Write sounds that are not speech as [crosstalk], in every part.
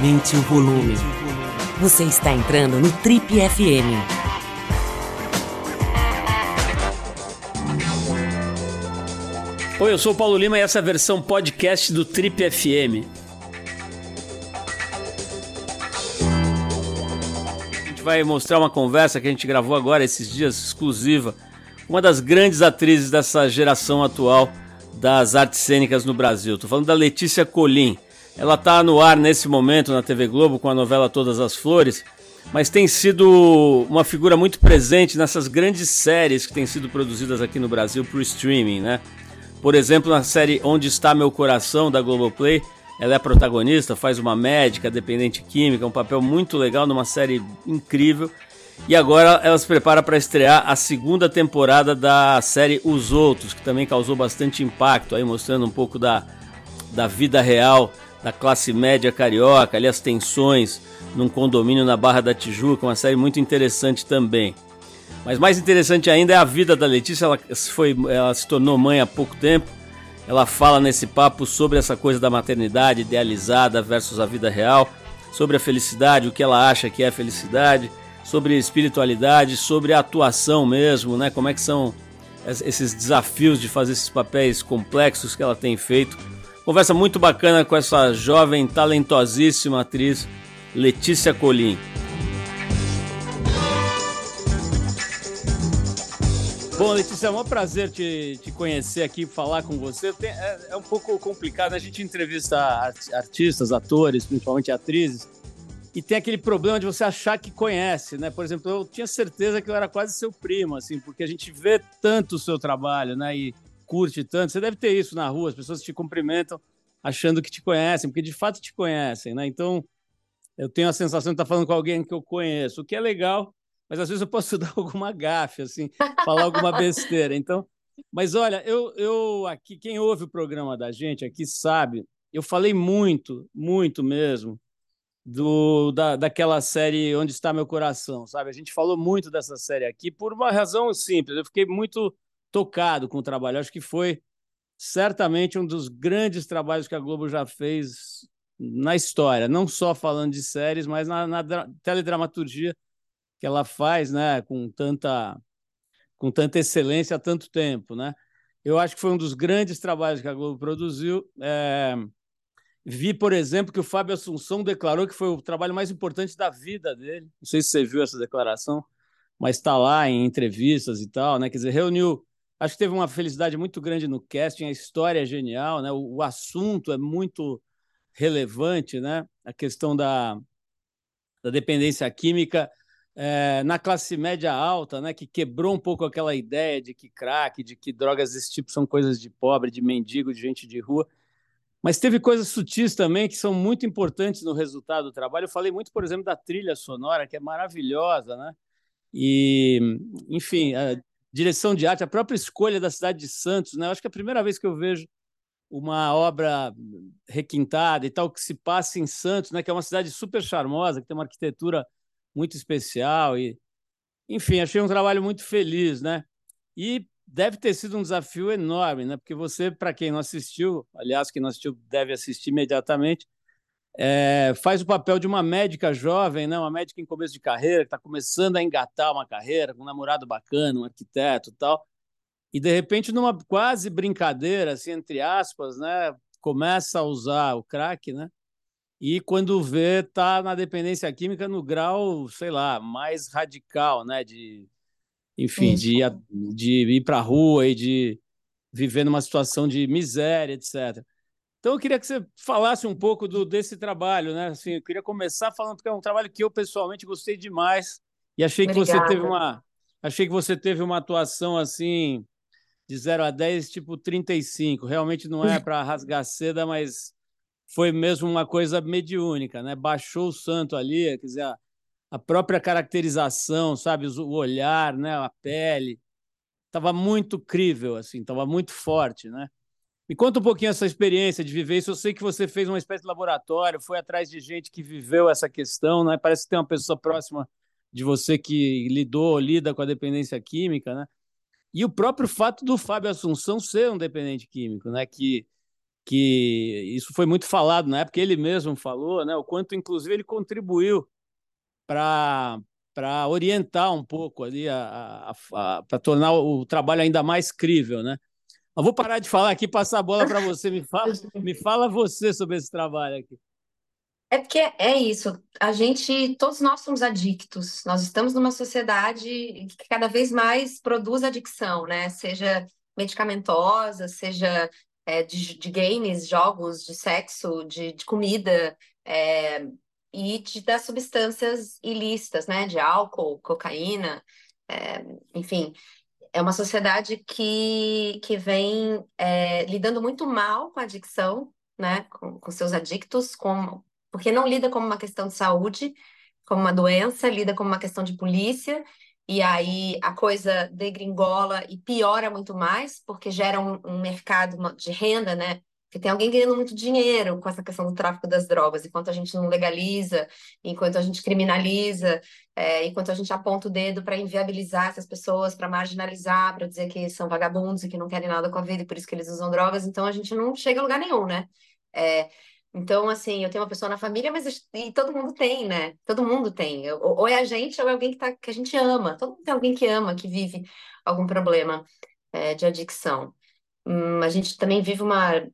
Aumente o volume. Você está entrando no Trip FM. Oi, eu sou o Paulo Lima e essa é a versão podcast do Trip FM. A gente vai mostrar uma conversa que a gente gravou agora, esses dias, exclusiva. Uma das grandes atrizes dessa geração atual das artes cênicas no Brasil. Estou falando da Letícia Colim. Ela está no ar nesse momento na TV Globo com a novela Todas as Flores, mas tem sido uma figura muito presente nessas grandes séries que têm sido produzidas aqui no Brasil para o streaming, né? Por exemplo, na série Onde Está Meu Coração da Globoplay, ela é a protagonista, faz uma médica dependente química, um papel muito legal numa série incrível. E agora ela se prepara para estrear a segunda temporada da série Os Outros, que também causou bastante impacto, aí mostrando um pouco da, da vida real da classe média carioca, ali as tensões num condomínio na Barra da Tijuca, uma série muito interessante também. Mas mais interessante ainda é a vida da Letícia, ela, foi, ela se tornou mãe há pouco tempo. Ela fala nesse papo sobre essa coisa da maternidade idealizada versus a vida real, sobre a felicidade, o que ela acha que é felicidade, sobre espiritualidade, sobre a atuação mesmo, né? Como é que são esses desafios de fazer esses papéis complexos que ela tem feito. Conversa muito bacana com essa jovem, talentosíssima atriz Letícia Colim. Bom, Letícia, é um prazer te, te conhecer aqui, falar com você. Tem, é, é, um pouco complicado, né? a gente entrevista artistas, atores, principalmente atrizes, e tem aquele problema de você achar que conhece, né? Por exemplo, eu tinha certeza que eu era quase seu primo, assim, porque a gente vê tanto o seu trabalho, né? E curte tanto. Você deve ter isso na rua, as pessoas te cumprimentam achando que te conhecem, porque de fato te conhecem, né? Então, eu tenho a sensação de estar falando com alguém que eu conheço, o que é legal, mas às vezes eu posso [laughs] dar alguma gafe, assim, falar alguma besteira. Então, mas olha, eu, eu aqui, quem ouve o programa da gente aqui sabe, eu falei muito, muito mesmo do, da, daquela série Onde Está Meu Coração, sabe? A gente falou muito dessa série aqui por uma razão simples. Eu fiquei muito tocado com o trabalho. Acho que foi certamente um dos grandes trabalhos que a Globo já fez na história, não só falando de séries, mas na, na teledramaturgia que ela faz, né, com tanta com tanta excelência há tanto tempo, né? Eu acho que foi um dos grandes trabalhos que a Globo produziu. É... Vi, por exemplo, que o Fábio Assunção declarou que foi o trabalho mais importante da vida dele. Não sei se você viu essa declaração, mas está lá em entrevistas e tal, né? Quer dizer, reuniu Acho que teve uma felicidade muito grande no casting, a história é genial, né? o, o assunto é muito relevante, né? A questão da, da dependência química é, na classe média alta, né? Que quebrou um pouco aquela ideia de que crack, de que drogas desse tipo são coisas de pobre, de mendigo, de gente de rua. Mas teve coisas sutis também que são muito importantes no resultado do trabalho. Eu falei muito, por exemplo, da trilha sonora, que é maravilhosa, né? E, enfim, direção de arte, a própria escolha da cidade de Santos, né? Eu acho que é a primeira vez que eu vejo uma obra requintada e tal que se passa em Santos, né? Que é uma cidade super charmosa, que tem uma arquitetura muito especial e, enfim, achei um trabalho muito feliz, né? E deve ter sido um desafio enorme, né? Porque você, para quem não assistiu, aliás, quem não assistiu deve assistir imediatamente é, faz o papel de uma médica jovem, né? uma médica em começo de carreira, que está começando a engatar uma carreira, com um namorado bacana, um arquiteto e tal. E, de repente, numa quase brincadeira, assim, entre aspas, né? começa a usar o crack, né? E quando vê, tá na dependência química no grau, sei lá, mais radical, né? De, enfim, de, de ir para a rua e de viver numa situação de miséria, etc. Então, eu queria que você falasse um pouco do, desse trabalho, né? Assim, eu queria começar falando que é um trabalho que eu pessoalmente gostei demais e achei que Obrigada. você teve uma achei que você teve uma atuação assim de 0 a 10, tipo 35. Realmente não é [laughs] para rasgar seda, mas foi mesmo uma coisa mediúnica, né? Baixou o santo ali, quer dizer, a, a própria caracterização, sabe, o olhar, né, a pele, estava muito crível assim, estava muito forte, né? Me conta um pouquinho essa experiência de viver isso. Eu sei que você fez uma espécie de laboratório, foi atrás de gente que viveu essa questão, né? Parece que tem uma pessoa próxima de você que lidou, lida com a dependência química, né? E o próprio fato do Fábio Assunção ser um dependente químico, né? Que que isso foi muito falado na época, ele mesmo falou, né? O quanto, inclusive, ele contribuiu para orientar um pouco ali, para tornar o trabalho ainda mais crível, né? Eu vou parar de falar aqui, passar a bola para você. Me fala, [laughs] me fala você sobre esse trabalho aqui. É porque é isso. A gente, todos nós somos adictos. Nós estamos numa sociedade que cada vez mais produz adicção, né? Seja medicamentosa, seja é, de, de, games, jogos, de sexo, de, de comida é, e de, das substâncias ilícitas, né? De álcool, cocaína, é, enfim. É uma sociedade que, que vem é, lidando muito mal com a adicção, né? Com, com seus adictos, com porque não lida como uma questão de saúde, como uma doença, lida como uma questão de polícia, e aí a coisa degringola e piora muito mais, porque gera um, um mercado de renda, né? Porque tem alguém ganhando muito dinheiro com essa questão do tráfico das drogas, enquanto a gente não legaliza, enquanto a gente criminaliza, é, enquanto a gente aponta o dedo para inviabilizar essas pessoas, para marginalizar, para dizer que são vagabundos e que não querem nada com a vida e por isso que eles usam drogas, então a gente não chega a lugar nenhum, né? É, então, assim, eu tenho uma pessoa na família, mas e todo mundo tem, né? Todo mundo tem. Ou é a gente, ou é alguém que, tá, que a gente ama. Todo mundo tem alguém que ama, que vive algum problema é, de adicção. Hum, a gente também vive uma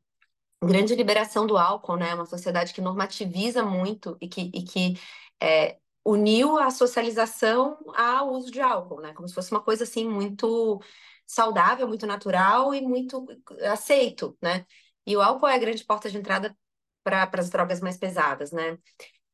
grande liberação do álcool, né? Uma sociedade que normativiza muito e que, e que é, uniu a socialização ao uso de álcool, né? Como se fosse uma coisa, assim, muito saudável, muito natural e muito aceito, né? E o álcool é a grande porta de entrada para as drogas mais pesadas, né?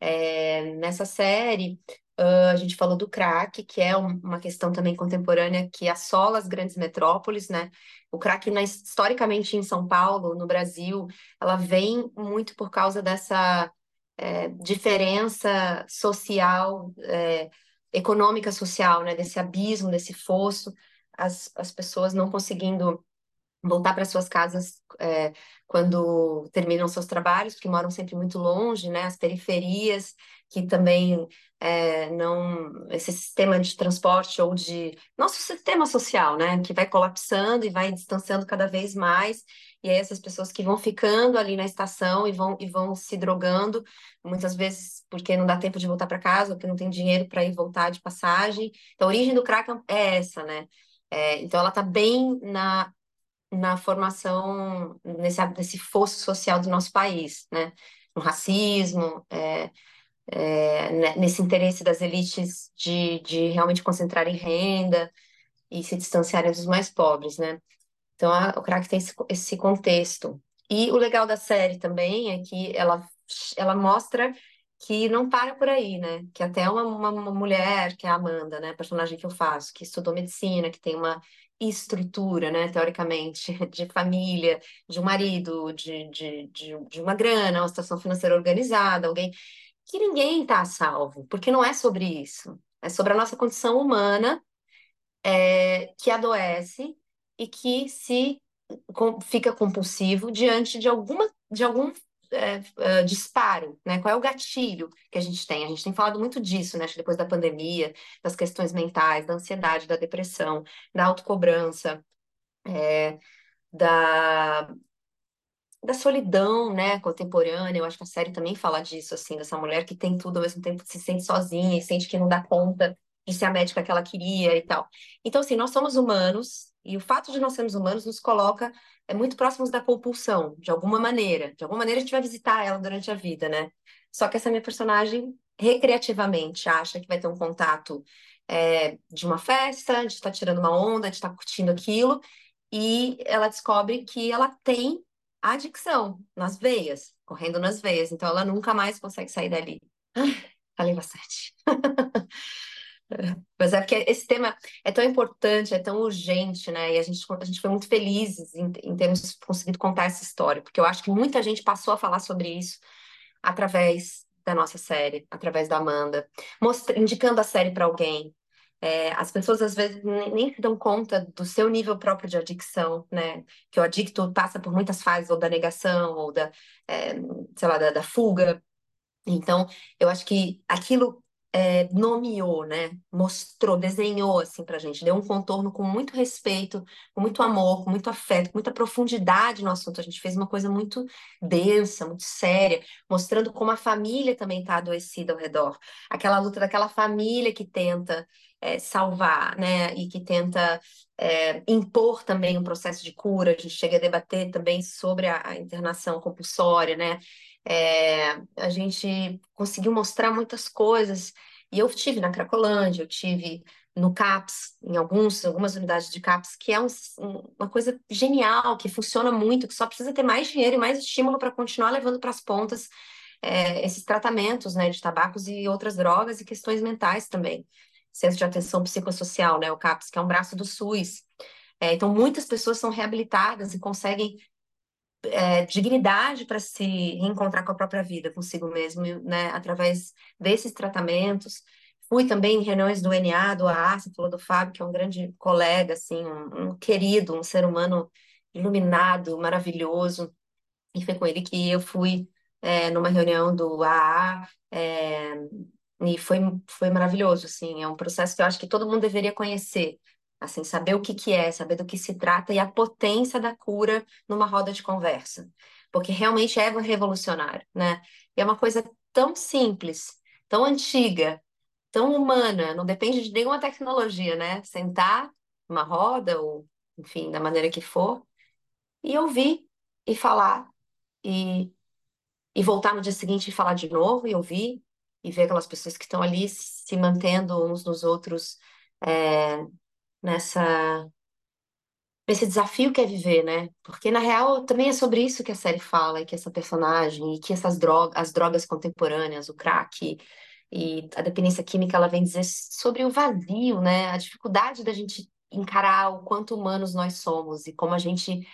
É, nessa série, uh, a gente falou do crack, que é um, uma questão também contemporânea que assola as grandes metrópoles, né? O crack, na, historicamente, em São Paulo, no Brasil, ela vem muito por causa dessa é, diferença social, é, econômica social, né? Desse abismo, desse fosso, as, as pessoas não conseguindo voltar para suas casas é, quando terminam seus trabalhos, porque moram sempre muito longe, né? As periferias, que também é, não. Esse sistema de transporte ou de. Nosso sistema social, né? Que vai colapsando e vai distanciando cada vez mais. E aí essas pessoas que vão ficando ali na estação e vão, e vão se drogando, muitas vezes porque não dá tempo de voltar para casa, porque não tem dinheiro para ir voltar de passagem. Então, a origem do crack é essa, né? É, então, ela está bem na na formação, nesse, nesse fosso social do nosso país, né? No racismo, é, é, né, nesse interesse das elites de, de realmente concentrarem renda e se distanciarem dos mais pobres, né? Então, a, o crack tem esse, esse contexto. E o legal da série também é que ela, ela mostra que não para por aí, né? Que até uma, uma, uma mulher, que é a Amanda, né? A personagem que eu faço, que estudou medicina, que tem uma estrutura, né, teoricamente, [laughs] de família, de um marido, de, de, de, de uma grana, uma situação financeira organizada, alguém que ninguém está salvo, porque não é sobre isso. É sobre a nossa condição humana é, que adoece e que se com, fica compulsivo diante de alguma de algum é, é, disparo, né? Qual é o gatilho que a gente tem? A gente tem falado muito disso, né? Depois da pandemia, das questões mentais, da ansiedade, da depressão, da autocobrança, é, da, da solidão, né, contemporânea. Eu acho que a série também fala disso, assim, dessa mulher que tem tudo ao mesmo tempo se sente sozinha e sente que não dá conta de ser a médica que ela queria e tal. Então, assim, nós somos humanos e o fato de nós sermos humanos nos coloca é muito próximos da compulsão, de alguma maneira. De alguma maneira a gente vai visitar ela durante a vida, né? Só que essa minha personagem recreativamente acha que vai ter um contato é, de uma festa, de estar tá tirando uma onda, de estar tá curtindo aquilo, e ela descobre que ela tem adicção nas veias, correndo nas veias, então ela nunca mais consegue sair dali. Ai, falei bastante. [laughs] Mas é porque esse tema é tão importante, é tão urgente, né? E a gente, a gente foi muito felizes em, em termos conseguido contar essa história, porque eu acho que muita gente passou a falar sobre isso através da nossa série, através da Amanda, mostra, indicando a série para alguém. É, as pessoas às vezes nem, se dão conta do seu nível próprio de adicção, né? Que o adicto passa por muitas fases, ou da negação, ou da, é, sei lá, da, da fuga. Então, eu acho que aquilo é, nomeou, né? Mostrou, desenhou assim para a gente, deu um contorno com muito respeito, com muito amor, com muito afeto, com muita profundidade no assunto. A gente fez uma coisa muito densa, muito séria, mostrando como a família também está adoecida ao redor. Aquela luta daquela família que tenta é, salvar, né? E que tenta é, impor também um processo de cura. A gente chega a debater também sobre a, a internação compulsória, né? É, a gente conseguiu mostrar muitas coisas. E eu tive na Cracolândia, eu tive no CAPS, em alguns, algumas unidades de CAPS, que é um, uma coisa genial, que funciona muito, que só precisa ter mais dinheiro e mais estímulo para continuar levando para as pontas é, esses tratamentos né, de tabacos e outras drogas e questões mentais também. Centro de Atenção Psicossocial, né, o CAPS, que é um braço do SUS. É, então, muitas pessoas são reabilitadas e conseguem é, dignidade para se reencontrar com a própria vida, consigo mesmo, né, através desses tratamentos. Fui também em reuniões do NA, do AA, você falou do Fábio, que é um grande colega, assim, um, um querido, um ser humano iluminado, maravilhoso. E foi com ele que eu fui é, numa reunião do AA, é, e foi, foi maravilhoso, assim, é um processo que eu acho que todo mundo deveria conhecer, assim, saber o que que é, saber do que se trata e a potência da cura numa roda de conversa, porque realmente é revolucionário, né? E é uma coisa tão simples, tão antiga, tão humana, não depende de nenhuma tecnologia, né? Sentar numa roda ou, enfim, da maneira que for, e ouvir e falar e e voltar no dia seguinte e falar de novo e ouvir e ver aquelas pessoas que estão ali se mantendo uns nos outros é, nessa nesse desafio que é viver, né? Porque na real também é sobre isso que a série fala, e que essa personagem, e que essas drogas, as drogas contemporâneas, o crack e a dependência química, ela vem dizer sobre o vazio, né? A dificuldade da gente encarar o quanto humanos nós somos e como a gente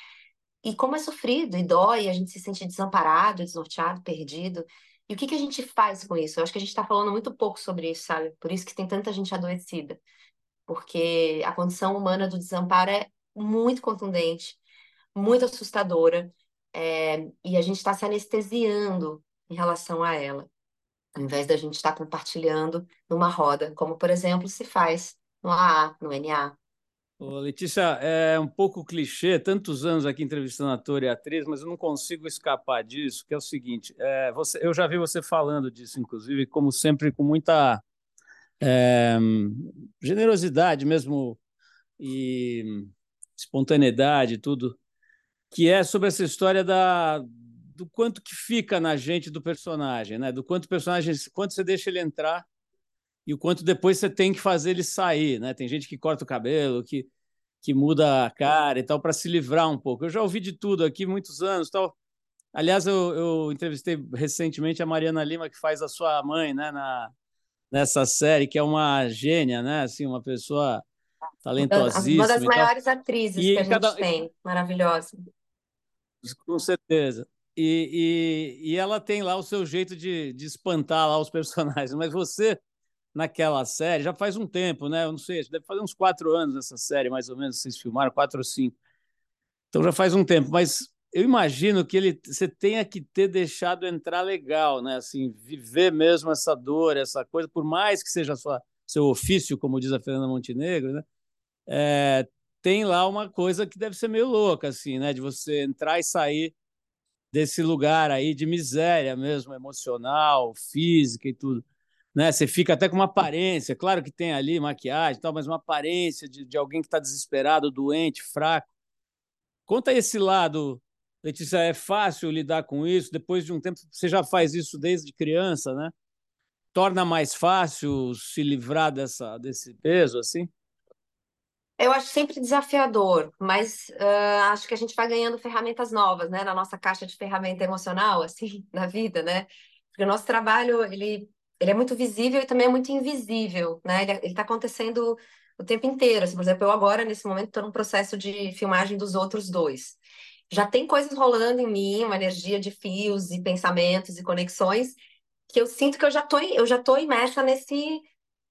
e como é sofrido e dói, a gente se sente desamparado, desnorteado, perdido. E o que que a gente faz com isso? Eu acho que a gente está falando muito pouco sobre isso, sabe? Por isso que tem tanta gente adoecida porque a condição humana do desamparo é muito contundente, muito assustadora, é, e a gente está se anestesiando em relação a ela, ao invés da gente estar tá compartilhando numa roda, como, por exemplo, se faz no AA, no NA. Ô, Letícia, é um pouco clichê, tantos anos aqui entrevistando ator e atriz, mas eu não consigo escapar disso, que é o seguinte, é, você, eu já vi você falando disso, inclusive, como sempre, com muita é, generosidade mesmo e espontaneidade, tudo, que é sobre essa história da, do quanto que fica na gente do personagem, né? Do quanto o personagem, quanto você deixa ele entrar e o quanto depois você tem que fazer ele sair, né? Tem gente que corta o cabelo, que que muda a cara e tal para se livrar um pouco. Eu já ouvi de tudo aqui muitos anos, tal. Aliás, eu, eu entrevistei recentemente a Mariana Lima que faz a sua mãe, né, na nessa série, que é uma gênia, né? Assim, uma pessoa talentosíssima. Uma das maiores atrizes e que a cada... gente tem, maravilhosa. Com certeza. E, e, e, ela tem lá o seu jeito de, de espantar lá os [laughs] personagens. Mas você, naquela série, já faz um tempo, né? Eu não sei, deve fazer uns quatro anos essa série, mais ou menos, vocês filmaram, quatro ou cinco. Então já faz um tempo. Mas eu imagino que ele você tenha que ter deixado entrar legal, né? Assim, viver mesmo essa dor, essa coisa, por mais que seja sua, seu ofício, como diz a Fernanda Montenegro, né? É, tem lá uma coisa que deve ser meio louca, assim, né? De você entrar e sair desse lugar aí de miséria mesmo, emocional, física e tudo. Né? Você fica até com uma aparência, claro que tem ali maquiagem e tal, mas uma aparência de, de alguém que está desesperado, doente, fraco. Conta esse lado Letícia, é fácil lidar com isso? Depois de um tempo, você já faz isso desde criança, né? Torna mais fácil se livrar dessa, desse peso, assim? Eu acho sempre desafiador, mas uh, acho que a gente vai ganhando ferramentas novas, né, na nossa caixa de ferramenta emocional, [laughs] assim, na vida, né? Porque o nosso trabalho, ele, ele é muito visível e também é muito invisível, né? Ele está acontecendo o tempo inteiro. Assim, por exemplo, eu agora, nesse momento, estou num processo de filmagem dos outros dois já tem coisas rolando em mim, uma energia de fios e pensamentos e conexões que eu sinto que eu já tô, eu já tô imersa nesse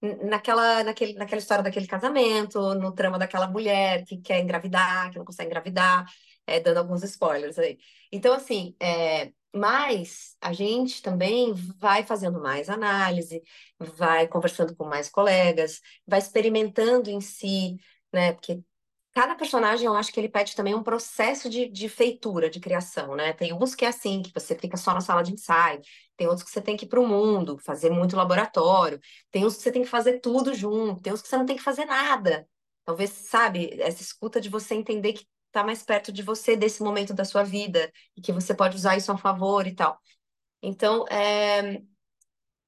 naquela, naquele, naquela história daquele casamento, no trama daquela mulher que quer engravidar, que não consegue engravidar, é, dando alguns spoilers aí. Então, assim, é, mas a gente também vai fazendo mais análise, vai conversando com mais colegas, vai experimentando em si, né? Porque cada personagem, eu acho que ele pede também um processo de, de feitura, de criação, né? Tem uns que é assim, que você fica só na sala de ensaio, tem outros que você tem que ir para o mundo, fazer muito laboratório, tem uns que você tem que fazer tudo junto, tem uns que você não tem que fazer nada. Talvez, sabe, essa escuta de você entender que está mais perto de você desse momento da sua vida e que você pode usar isso a favor e tal. Então, é,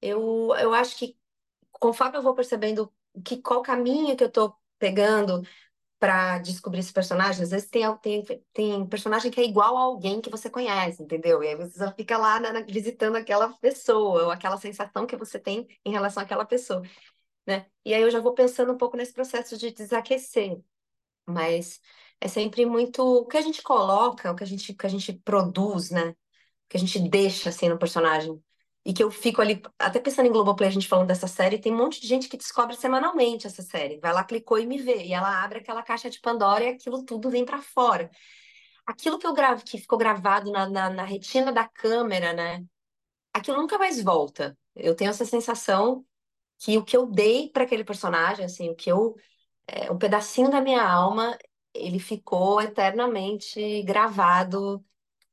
eu, eu acho que conforme eu vou percebendo que qual caminho que eu estou pegando para descobrir esse personagem, às vezes tem, tem, tem personagem que é igual a alguém que você conhece, entendeu? E aí você fica lá né, visitando aquela pessoa, ou aquela sensação que você tem em relação àquela pessoa, né? E aí eu já vou pensando um pouco nesse processo de desaquecer. Mas é sempre muito o que a gente coloca, o que a gente, que a gente produz, né? O que a gente deixa assim no personagem. E que eu fico ali, até pensando em Globoplay, a gente falando dessa série, tem um monte de gente que descobre semanalmente essa série. Vai lá, clicou e me vê. E ela abre aquela caixa de Pandora e aquilo tudo vem para fora. Aquilo que eu gravo, que ficou gravado na, na, na retina da câmera, né? Aquilo nunca mais volta. Eu tenho essa sensação que o que eu dei para aquele personagem, assim, o que eu é, um pedacinho da minha alma, ele ficou eternamente gravado.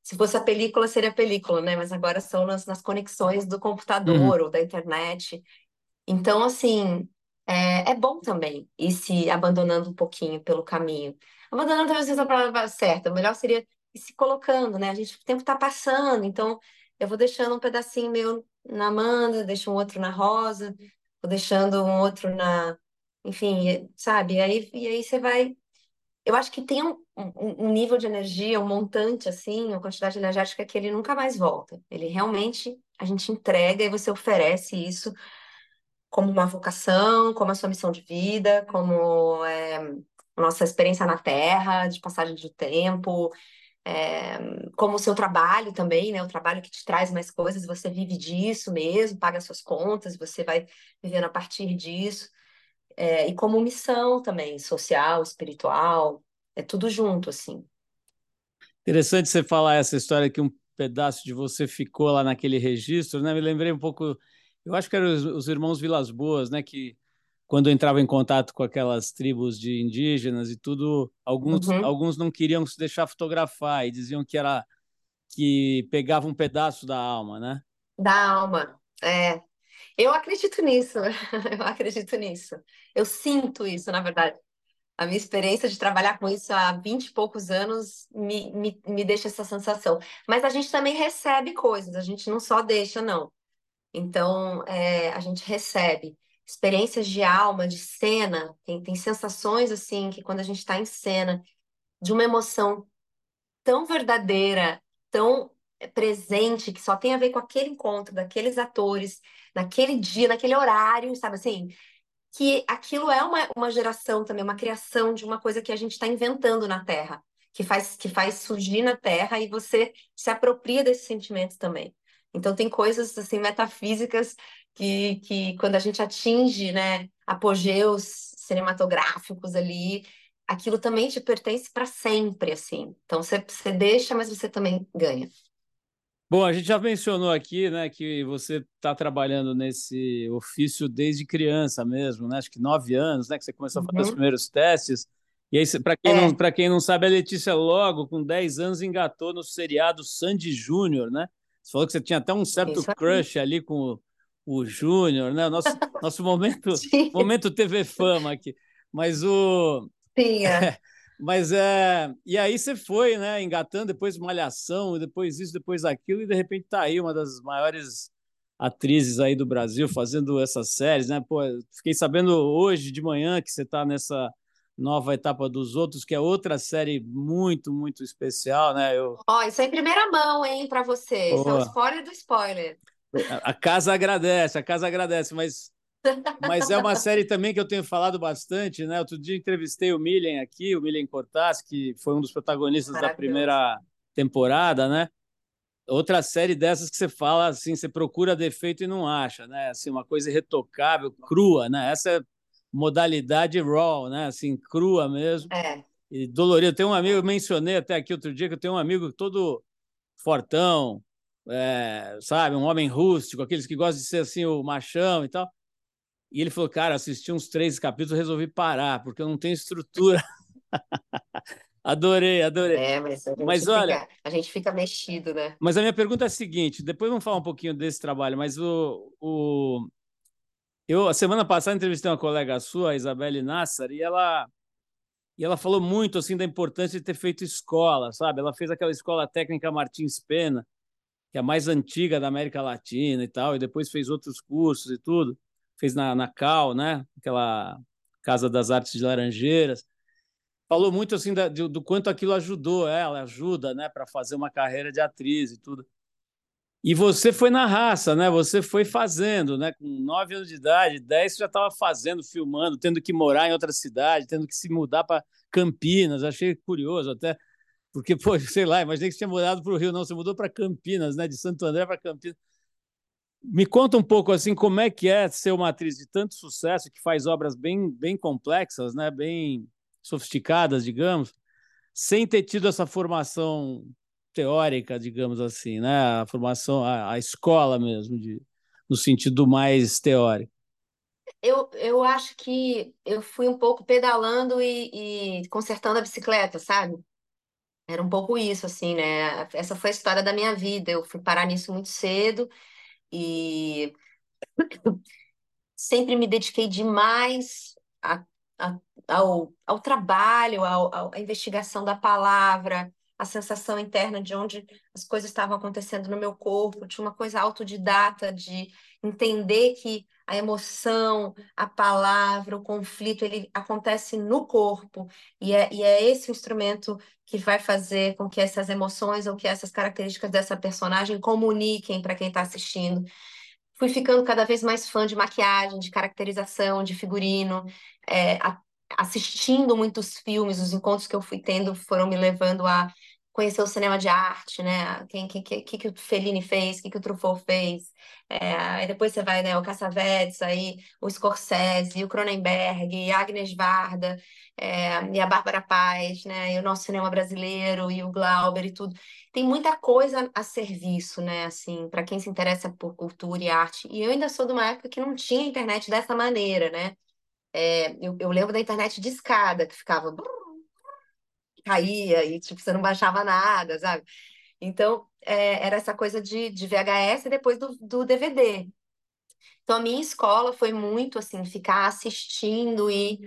Se fosse a película, seria a película, né? Mas agora são nas, nas conexões do computador uhum. ou da internet. Então, assim, é, é, bom também ir se abandonando um pouquinho pelo caminho. Abandonando talvez seja a palavra certa, o melhor seria ir se colocando, né? A gente, o tempo está passando, então eu vou deixando um pedacinho meu na Amanda, deixo um outro na Rosa, vou deixando um outro na. Enfim, sabe? E aí, e aí você vai eu acho que tem um, um, um, nível de energia, um montante assim, uma quantidade energética que ele nunca mais volta. Ele realmente a gente entrega e você oferece isso como uma vocação, como a sua missão de vida, como é, nossa experiência na Terra, de passagem de tempo, é, como o seu trabalho também, né? O trabalho que te traz mais coisas, você vive disso mesmo, paga suas contas, você vai vivendo a partir disso é, e como missão também, social, espiritual, é tudo junto, assim. Interessante você falar essa história que um pedaço de você ficou lá naquele registro, né? Me lembrei um pouco, eu acho que eram os, os irmãos Vilas Boas, né? Que quando entrava em contato com aquelas tribos de indígenas e tudo, alguns, uhum. alguns não queriam se deixar fotografar e diziam que era que pegava um pedaço da alma, né? Da alma, é. Eu acredito nisso, [laughs] eu acredito nisso. Eu sinto isso, na verdade. A minha experiência de trabalhar com isso há 20 e poucos anos me, me, me deixa essa sensação. Mas a gente também recebe coisas, a gente não só deixa, não. Então, é, a gente recebe experiências de alma, de cena, tem, tem sensações assim que quando a gente está em cena, de uma emoção tão verdadeira, tão presente, que só tem a ver com aquele encontro daqueles atores, naquele dia, naquele horário, sabe assim? Que aquilo é uma, uma geração também, uma criação de uma coisa que a gente está inventando na Terra, que faz, que faz surgir na Terra e você se apropria desses sentimentos também. Então tem coisas assim metafísicas que, que quando a gente atinge, né, apogeus cinematográficos ali, aquilo também te pertence para sempre, assim. Então você, você deixa, mas você também ganha. Bom, a gente já mencionou aqui, né, que você está trabalhando nesse ofício desde criança mesmo, né? Acho que nove anos, né, que você começou a fazer os uhum. primeiros testes. E aí, para quem, é. não, quem não sabe, a Letícia logo, com 10 anos, engatou no seriado Sandy Júnior, né? Você falou que você tinha até um certo crush ali com o, o Júnior, né? Nosso, [laughs] nosso momento, momento TV Fama aqui. Mas o. Sim, [laughs] é. Mas é. E aí você foi, né? Engatando, depois Malhação, depois isso, depois aquilo, e de repente tá aí uma das maiores atrizes aí do Brasil fazendo essas séries, né? Pô, fiquei sabendo hoje de manhã que você tá nessa nova etapa dos outros, que é outra série muito, muito especial, né? Eu... Ó, isso é em primeira mão, hein, para você. Isso é o spoiler do spoiler. A, a casa agradece, a casa agradece, mas mas é uma série também que eu tenho falado bastante, né? Outro dia entrevistei o Milen aqui, o Milen Cortaz, que foi um dos protagonistas da primeira temporada, né? Outra série dessas que você fala assim, você procura defeito e não acha, né? Assim, uma coisa irretocável, crua, né? Essa é modalidade raw, né? Assim, crua mesmo. É. E dolorido. Tem um amigo, eu mencionei até aqui outro dia que eu tenho um amigo todo fortão, é, sabe, um homem rústico, aqueles que gostam de ser assim o machão e tal. E ele falou, cara, assisti uns três capítulos, resolvi parar, porque eu não tenho estrutura. [laughs] adorei, adorei. É, mas, mas fica, olha, a gente fica mexido, né? Mas a minha pergunta é a seguinte: depois vamos falar um pouquinho desse trabalho, mas o, o... eu a semana passada entrevistei uma colega sua, a Isabelle Nassar, e ela e ela falou muito assim da importância de ter feito escola, sabe? Ela fez aquela escola técnica Martins Pena, que é a mais antiga da América Latina e tal, e depois fez outros cursos e tudo. Fez na, na Cal, né? Aquela Casa das Artes de Laranjeiras. Falou muito assim da, do, do quanto aquilo ajudou ela, ajuda, né, para fazer uma carreira de atriz e tudo. E você foi na raça, né? Você foi fazendo, né? Com nove anos de idade, dez você já estava fazendo, filmando, tendo que morar em outra cidade, tendo que se mudar para Campinas. Achei curioso até, porque, [laughs] pô, sei lá, imaginei que você tinha mudado para o Rio, não, você mudou para Campinas, né? De Santo André para Campinas. Me conta um pouco assim como é que é ser uma atriz de tanto sucesso que faz obras bem, bem complexas, né? Bem sofisticadas, digamos, sem ter tido essa formação teórica, digamos assim, né? A formação, a, a escola mesmo, de, no sentido mais teórico. Eu, eu acho que eu fui um pouco pedalando e, e consertando a bicicleta, sabe? Era um pouco isso, assim, né? Essa foi a história da minha vida. Eu fui parar nisso muito cedo e sempre me dediquei demais a, a, ao, ao trabalho, ao, à investigação da palavra, a sensação interna de onde as coisas estavam acontecendo no meu corpo, tinha uma coisa autodidata de entender que a emoção, a palavra, o conflito, ele acontece no corpo, e é, e é esse instrumento que vai fazer com que essas emoções ou que essas características dessa personagem comuniquem para quem está assistindo. Fui ficando cada vez mais fã de maquiagem, de caracterização, de figurino, é, a, assistindo muitos filmes, os encontros que eu fui tendo foram me levando a conhecer o cinema de arte, né? Quem, quem, que, que, que o Fellini fez, o que, que o Truffaut fez. É, aí depois você vai, né? O Cassavetes, aí o Scorsese, o Cronenberg, a Agnes Varda, é, e a Bárbara Paz, né? E o nosso cinema brasileiro, e o Glauber e tudo. Tem muita coisa a serviço, né? Assim, para quem se interessa por cultura e arte. E eu ainda sou de uma época que não tinha internet dessa maneira, né? É, eu, eu lembro da internet de escada, que ficava caía e tipo, você não baixava nada, sabe? Então, é, era essa coisa de, de VHS e depois do, do DVD. Então, a minha escola foi muito assim, ficar assistindo e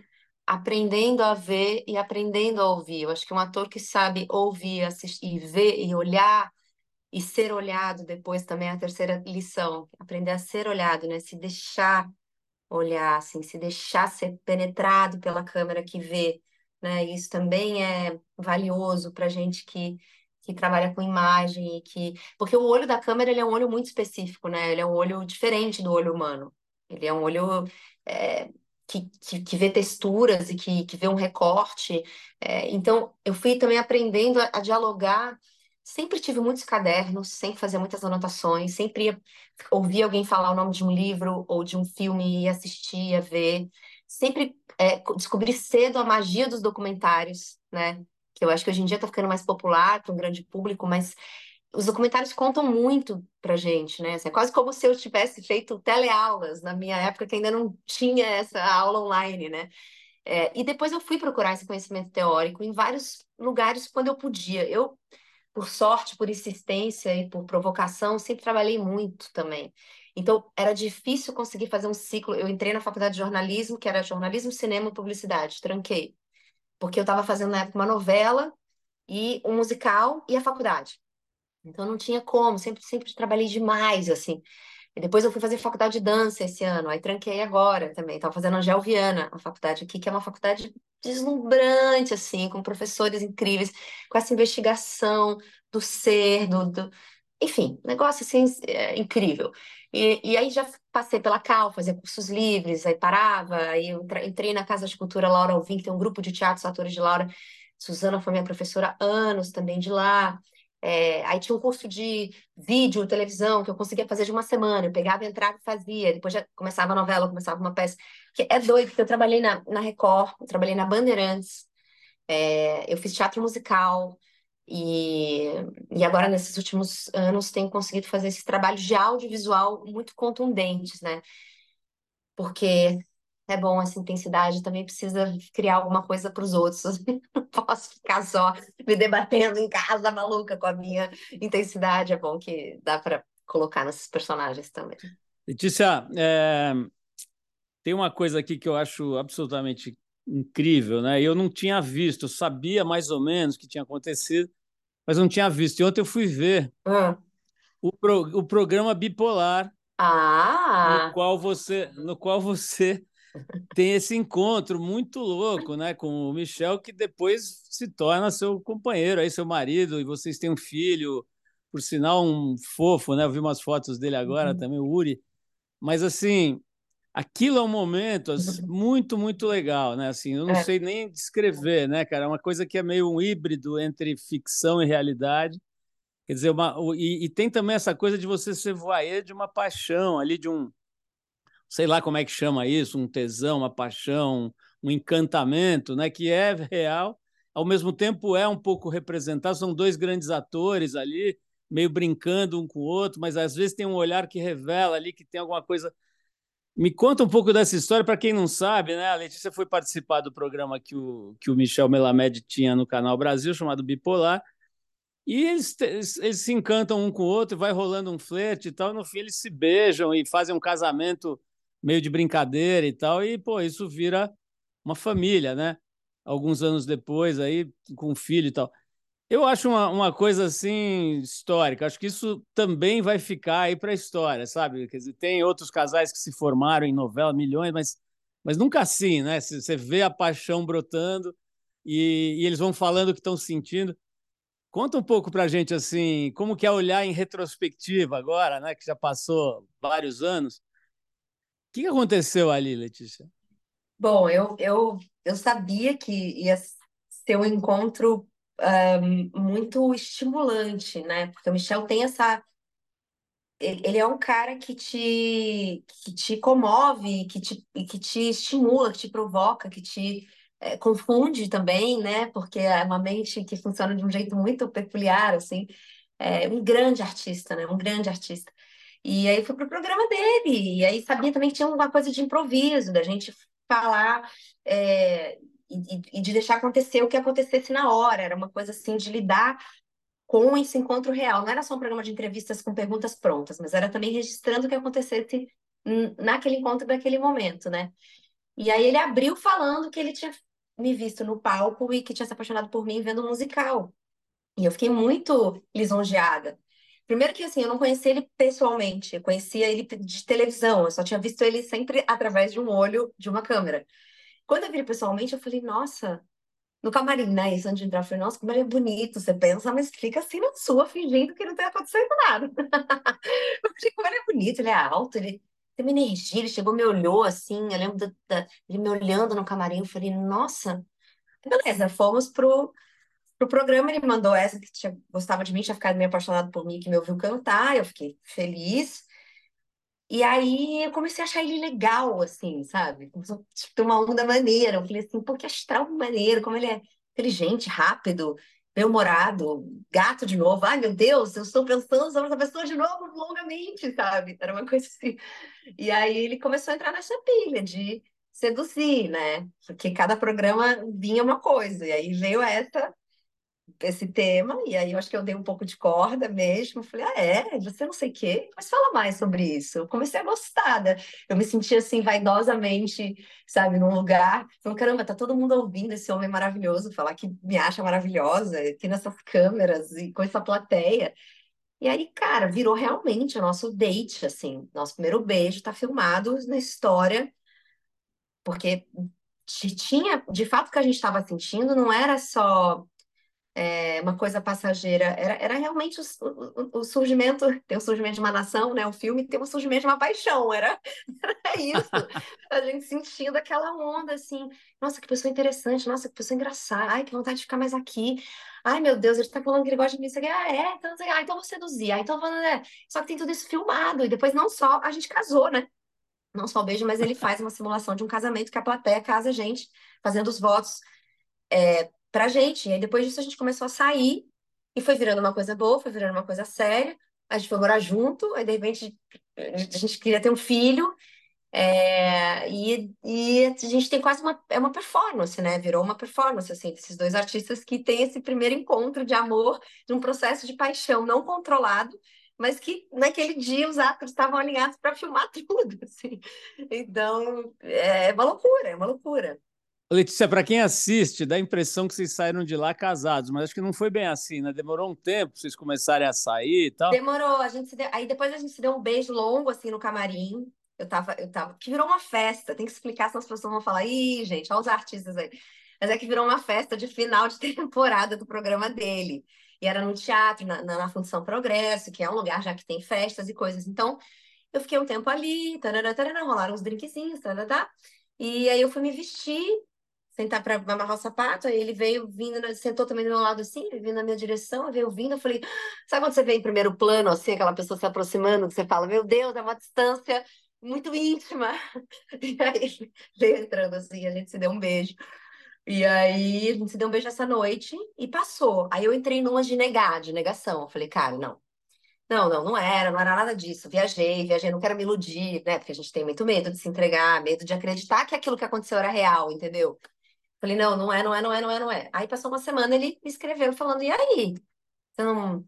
aprendendo a ver e aprendendo a ouvir. Eu acho que um ator que sabe ouvir, assistir, e ver e olhar e ser olhado depois também é a terceira lição, aprender a ser olhado, né? Se deixar olhar, assim, se deixar ser penetrado pela câmera que vê, né? Isso também é valioso para gente que, que trabalha com imagem e que porque o olho da câmera ele é um olho muito específico, né? Ele é um olho diferente do olho humano. Ele é um olho é, que, que, que, vê texturas e que, que vê um recorte. É, então, eu fui também aprendendo a, a, dialogar. Sempre tive muitos cadernos, sempre fazia muitas anotações, sempre ia ouvir alguém falar o nome de um livro ou de um filme e assistir, a ver sempre é, descobri cedo a magia dos documentários, né? Que eu acho que hoje em dia está ficando mais popular para um grande público, mas os documentários contam muito para gente, né? Assim, é quase como se eu tivesse feito teleaulas na minha época que ainda não tinha essa aula online, né? É, e depois eu fui procurar esse conhecimento teórico em vários lugares quando eu podia. Eu, por sorte, por insistência e por provocação, sempre trabalhei muito também. Então, era difícil conseguir fazer um ciclo. Eu entrei na faculdade de jornalismo, que era jornalismo, cinema e publicidade, tranquei. Porque eu estava fazendo na época uma novela e um musical e a faculdade. Então, não tinha como, sempre, sempre trabalhei demais, assim. E depois eu fui fazer faculdade de dança esse ano, aí tranquei agora também. Estava fazendo Angel Viana, a faculdade aqui, que é uma faculdade deslumbrante, assim, com professores incríveis, com essa investigação do ser, do, do... enfim, negócio assim, é, incrível. E, e aí já passei pela Cal, fazia cursos livres, aí parava, aí eu entrei na Casa de Cultura Laura Alvim, que tem um grupo de teatros atores de Laura. Suzana foi minha professora há anos também de lá. É, aí tinha um curso de vídeo, televisão, que eu conseguia fazer de uma semana. Eu pegava, entrava e fazia. Depois já começava a novela, começava uma peça. Que é doido, porque eu trabalhei na, na Record, eu trabalhei na Bandeirantes, é, eu fiz teatro musical, E, e agora, nesses últimos anos, tem conseguido fazer esse trabalho de audiovisual muito contundentes, né? Porque é bom essa intensidade, também precisa criar alguma coisa para os outros. [laughs] Não posso ficar só me debatendo em casa maluca com a minha intensidade. É bom que dá para colocar nesses personagens também. Letícia, é... tem uma coisa aqui que eu acho absolutamente incrível, né? Eu não tinha visto, eu sabia mais ou menos o que tinha acontecido, mas não tinha visto. E ontem eu fui ver hum. o, pro... o programa Bipolar. Ah. No qual você, no qual você [laughs] tem esse encontro muito louco, né, com o Michel, que depois se torna seu companheiro, aí seu marido, e vocês têm um filho, por sinal, um fofo, né? Eu vi umas fotos dele agora uhum. também, o Uri. Mas assim, aquilo é um momento assim, muito, muito legal, né? Assim, eu não é. sei nem descrever, né, cara? É uma coisa que é meio um híbrido entre ficção e realidade. Quer dizer, uma, e, e tem também essa coisa de você ser voyeur de uma paixão ali, de um, sei lá como é que chama isso, um tesão, uma paixão, um encantamento, né, que é real, ao mesmo tempo é um pouco representado, são dois grandes atores ali, meio brincando um com o outro, mas às vezes tem um olhar que revela ali que tem alguma coisa. Me conta um pouco dessa história, para quem não sabe, né? A Letícia foi participar do programa que o, que o Michel Melamed tinha no Canal Brasil, chamado Bipolar, e eles, eles se encantam um com o outro, vai rolando um flerte e tal, no fim eles se beijam e fazem um casamento meio de brincadeira e tal, e pô, isso vira uma família, né? Alguns anos depois, aí, com um filho e tal. Eu acho uma, uma coisa assim histórica. Acho que isso também vai ficar aí para a história, sabe? Quer dizer, tem outros casais que se formaram em novela, milhões, mas, mas nunca assim, né? Você vê a paixão brotando e, e eles vão falando o que estão sentindo. Conta um pouco para a gente assim, como que é olhar em retrospectiva agora, né? Que já passou vários anos o que aconteceu ali, Letícia? Bom, eu, eu, eu sabia que ia ser um encontro um, muito estimulante, né? Porque o Michel tem essa. Ele é um cara que te, que te comove, que te, que te estimula, que te provoca, que te é, confunde também, né? Porque é uma mente que funciona de um jeito muito peculiar, assim. É um grande artista, né? Um grande artista. E aí fui pro programa dele, e aí sabia também que tinha uma coisa de improviso, da gente falar é, e, de deixar acontecer o que acontecesse na hora. Era uma coisa assim de lidar com esse encontro real. Não era só um programa de entrevistas com perguntas prontas, mas era também registrando o que acontecesse naquele encontro, naquele momento, né? E aí ele abriu falando que ele tinha me visto no palco e que tinha se apaixonado por mim vendo um musical. E eu fiquei muito lisonjeada. Primeiro que assim, eu não conhecia ele pessoalmente, eu conhecia ele de televisão, eu só tinha visto ele sempre através de um olho de uma câmera. Quando eu vi pessoalmente, eu falei, nossa, no camarim, né? Isso antes de entrar, eu falei, nossa, como ele é bonito, você pensa, mas fica assim na sua, fingindo que não está acontecendo nada. [laughs] eu falei, como ele é bonito, ele é alto, ele tem uma energia, ele chegou, me olhou assim, eu lembro da, ele me olhando no camarim, eu falei, nossa, beleza, fomos pro Pro programa ele mandou essa que tinha, gostava de mim, tinha ficado meio apaixonado por mim, que me ouviu cantar, eu fiquei feliz. E aí eu comecei a achar ele legal, assim, sabe? Começou a ter uma onda maneira. Eu falei assim, pô, que astral maneiro, como ele é inteligente, rápido, bem-humorado, gato de novo. Ai, meu Deus, eu estou pensando sobre essa pessoa de novo longamente, sabe? Era uma [laughs] coisa assim. E aí ele começou a entrar nessa pilha de seduzir, né? Porque cada programa vinha uma coisa. E aí veio essa esse tema, e aí eu acho que eu dei um pouco de corda mesmo. Falei, ah, é? Você não sei o quê? Mas fala mais sobre isso. Eu comecei a gostar. Né? Eu me senti assim, vaidosamente, sabe, num lugar. Falei, caramba, tá todo mundo ouvindo esse homem maravilhoso falar que me acha maravilhosa, aqui nessas câmeras e com essa plateia. E aí, cara, virou realmente o nosso date, assim. Nosso primeiro beijo tá filmado na história, porque tinha, de fato, o que a gente estava sentindo não era só é, uma coisa passageira, era, era realmente o, o, o, surgimento, tem o surgimento de uma nação, né? O filme tem o surgimento de uma paixão, era, [laughs] era isso, a gente sentindo aquela onda assim, nossa, que pessoa interessante, nossa, que pessoa engraçada, ai, que vontade de ficar mais aqui, ai, meu Deus, ele tá falando que ele gosta de mim, isso aqui, ah, é, então, ah, então vou seduzir, ah, então vou, né? Só que tem tudo isso filmado, e depois não só a gente casou, né? Não só o beijo, mas ele faz uma simulação de um casamento que a plateia casa a gente, fazendo os votos é, pra gente. E aí depois disso a gente começou a sair E foi virando uma coisa boa, foi virando uma coisa séria. A gente foi morar junto, aí de repente a gente queria ter um filho, é, e, e a gente tem quase uma, é uma performance, né? Virou uma performance, assim, desses dois artistas que têm esse primeiro encontro de amor, de um processo de paixão não controlado, mas que naquele dia os atores estavam alinhados para filmar [laughs] tudo, assim. Então, é uma loucura, é uma loucura. Letícia, para quem assiste, dá a impressão que vocês saíram de lá casados, mas acho que não foi bem assim, né? Demorou um tempo para vocês começarem a sair e tal. Demorou, a gente deu... aí depois a gente se deu um beijo longo assim no camarim. Eu tava, eu tava, que virou uma festa. Tem que explicar, senão as pessoas vão falar, ih, gente, olha os artistas aí. Mas é que virou uma festa de final de [laughs] temporada do programa dele. E era no teatro, na, na, Função Progresso, que é um lugar já que tem festas e coisas. Então, eu fiquei um tempo ali, tarará, tarará, rolaram uns drinkzinhos, tarará, e aí eu fui me vestir sentar para amarrar o sapato, aí ele veio vindo, sentou também do meu lado assim, vindo na minha direção, veio vindo, eu falei, sabe quando você vê em primeiro plano, assim, aquela pessoa se aproximando, que você fala, meu Deus, é uma distância muito íntima. [laughs] E aí veio entrando assim, a gente se deu um beijo. E aí a gente se deu um beijo essa noite e passou. Aí eu entrei numa de negar, de negação. Eu falei, cara, não. Não, não, não era, não era nada disso. Viajei, viajei, não quero me iludir, né? Porque a gente tem muito medo de se entregar, medo de acreditar que aquilo que aconteceu era real, entendeu? Falei, não, não é, não é, não é, não é, não é. Aí passou uma semana, ele me escreveu falando, e aí? Você não...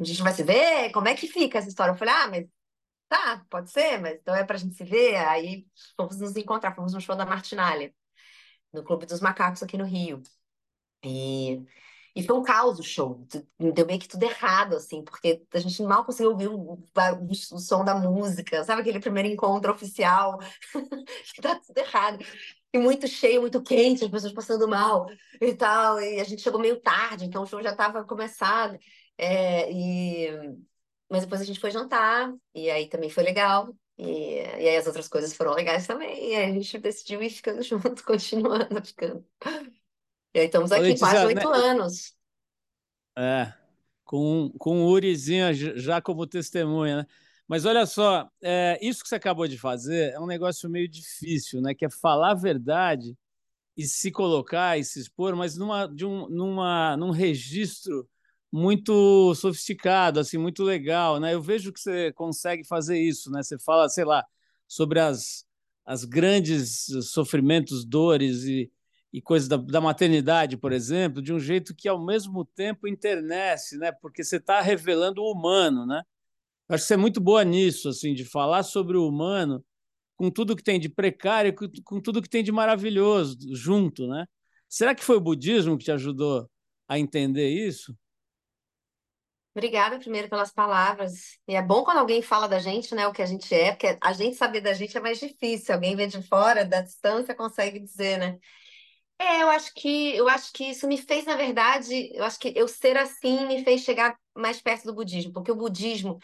A gente vai se ver? Como é que fica essa história? Eu falei, ah, mas tá, pode ser, mas então é pra gente se ver. Aí fomos nos encontrar, fomos no show da Martinalha, no Clube dos Macacos aqui no Rio. E, e foi um caos o show, deu meio que tudo errado, assim, porque a gente mal conseguiu ouvir o, o, o som da música, sabe aquele primeiro encontro oficial? que [laughs] tá tudo errado e muito cheio, muito quente, as pessoas passando mal e tal. E a gente chegou meio tarde, então o show já estava começado. É, e... Mas depois a gente foi jantar, e aí também foi legal. E, e aí as outras coisas foram legais também. E aí a gente decidiu ir ficando [laughs] junto, continuando ficando. E aí estamos aqui Letícia, quase oito né? anos. É, com, com o Urizinho já como testemunha, né? Mas olha só, é, isso que você acabou de fazer é um negócio meio difícil, né? Que é falar a verdade e se colocar e se expor, mas numa, de um, numa, num registro muito sofisticado, assim, muito legal, né? Eu vejo que você consegue fazer isso, né? Você fala, sei lá, sobre as, as grandes sofrimentos, dores e, e coisas da, da maternidade, por exemplo, de um jeito que ao mesmo tempo internece, né? Porque você está revelando o humano, né? Acho que você é muito boa nisso, assim, de falar sobre o humano com tudo que tem de precário, com tudo que tem de maravilhoso junto, né? Será que foi o budismo que te ajudou a entender isso? Obrigada primeiro pelas palavras. E é bom quando alguém fala da gente, né, o que a gente é, porque a gente saber da gente é mais difícil. Alguém vem de fora, da distância, consegue dizer, né? É, eu acho que eu acho que isso me fez, na verdade, eu acho que eu ser assim me fez chegar mais perto do budismo, porque o budismo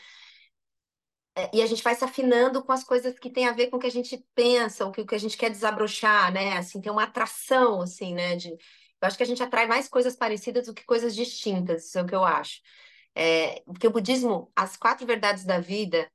e a gente vai se afinando com as coisas que tem a ver com o que a gente pensa, o que, o que a gente quer desabrochar, né? Assim, tem uma atração, assim, né? De, eu acho que a gente atrai mais coisas parecidas do que coisas distintas, isso é o que eu acho. É, porque o budismo, as quatro verdades da vida,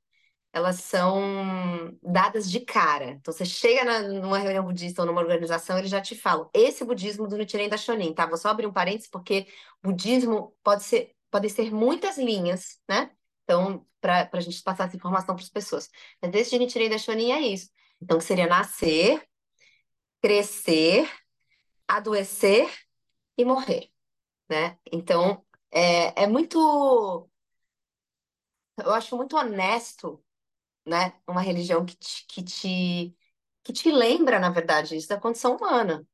elas são dadas de cara. Então, você chega na, numa reunião budista ou numa organização, eles já te falam, esse budismo do Nichiren da Shonin, tá? Vou só abrir um parênteses, porque budismo pode ser, pode ser muitas linhas, né? Então, para a gente passar essa informação para as pessoas. Mas esse de Nichiren da Shonin é isso. Então, que seria nascer, crescer, adoecer e morrer, né? Então, é, é muito... Eu acho muito honesto, né? Uma religião que te, que te, que te lembra, na verdade, isso da condição humana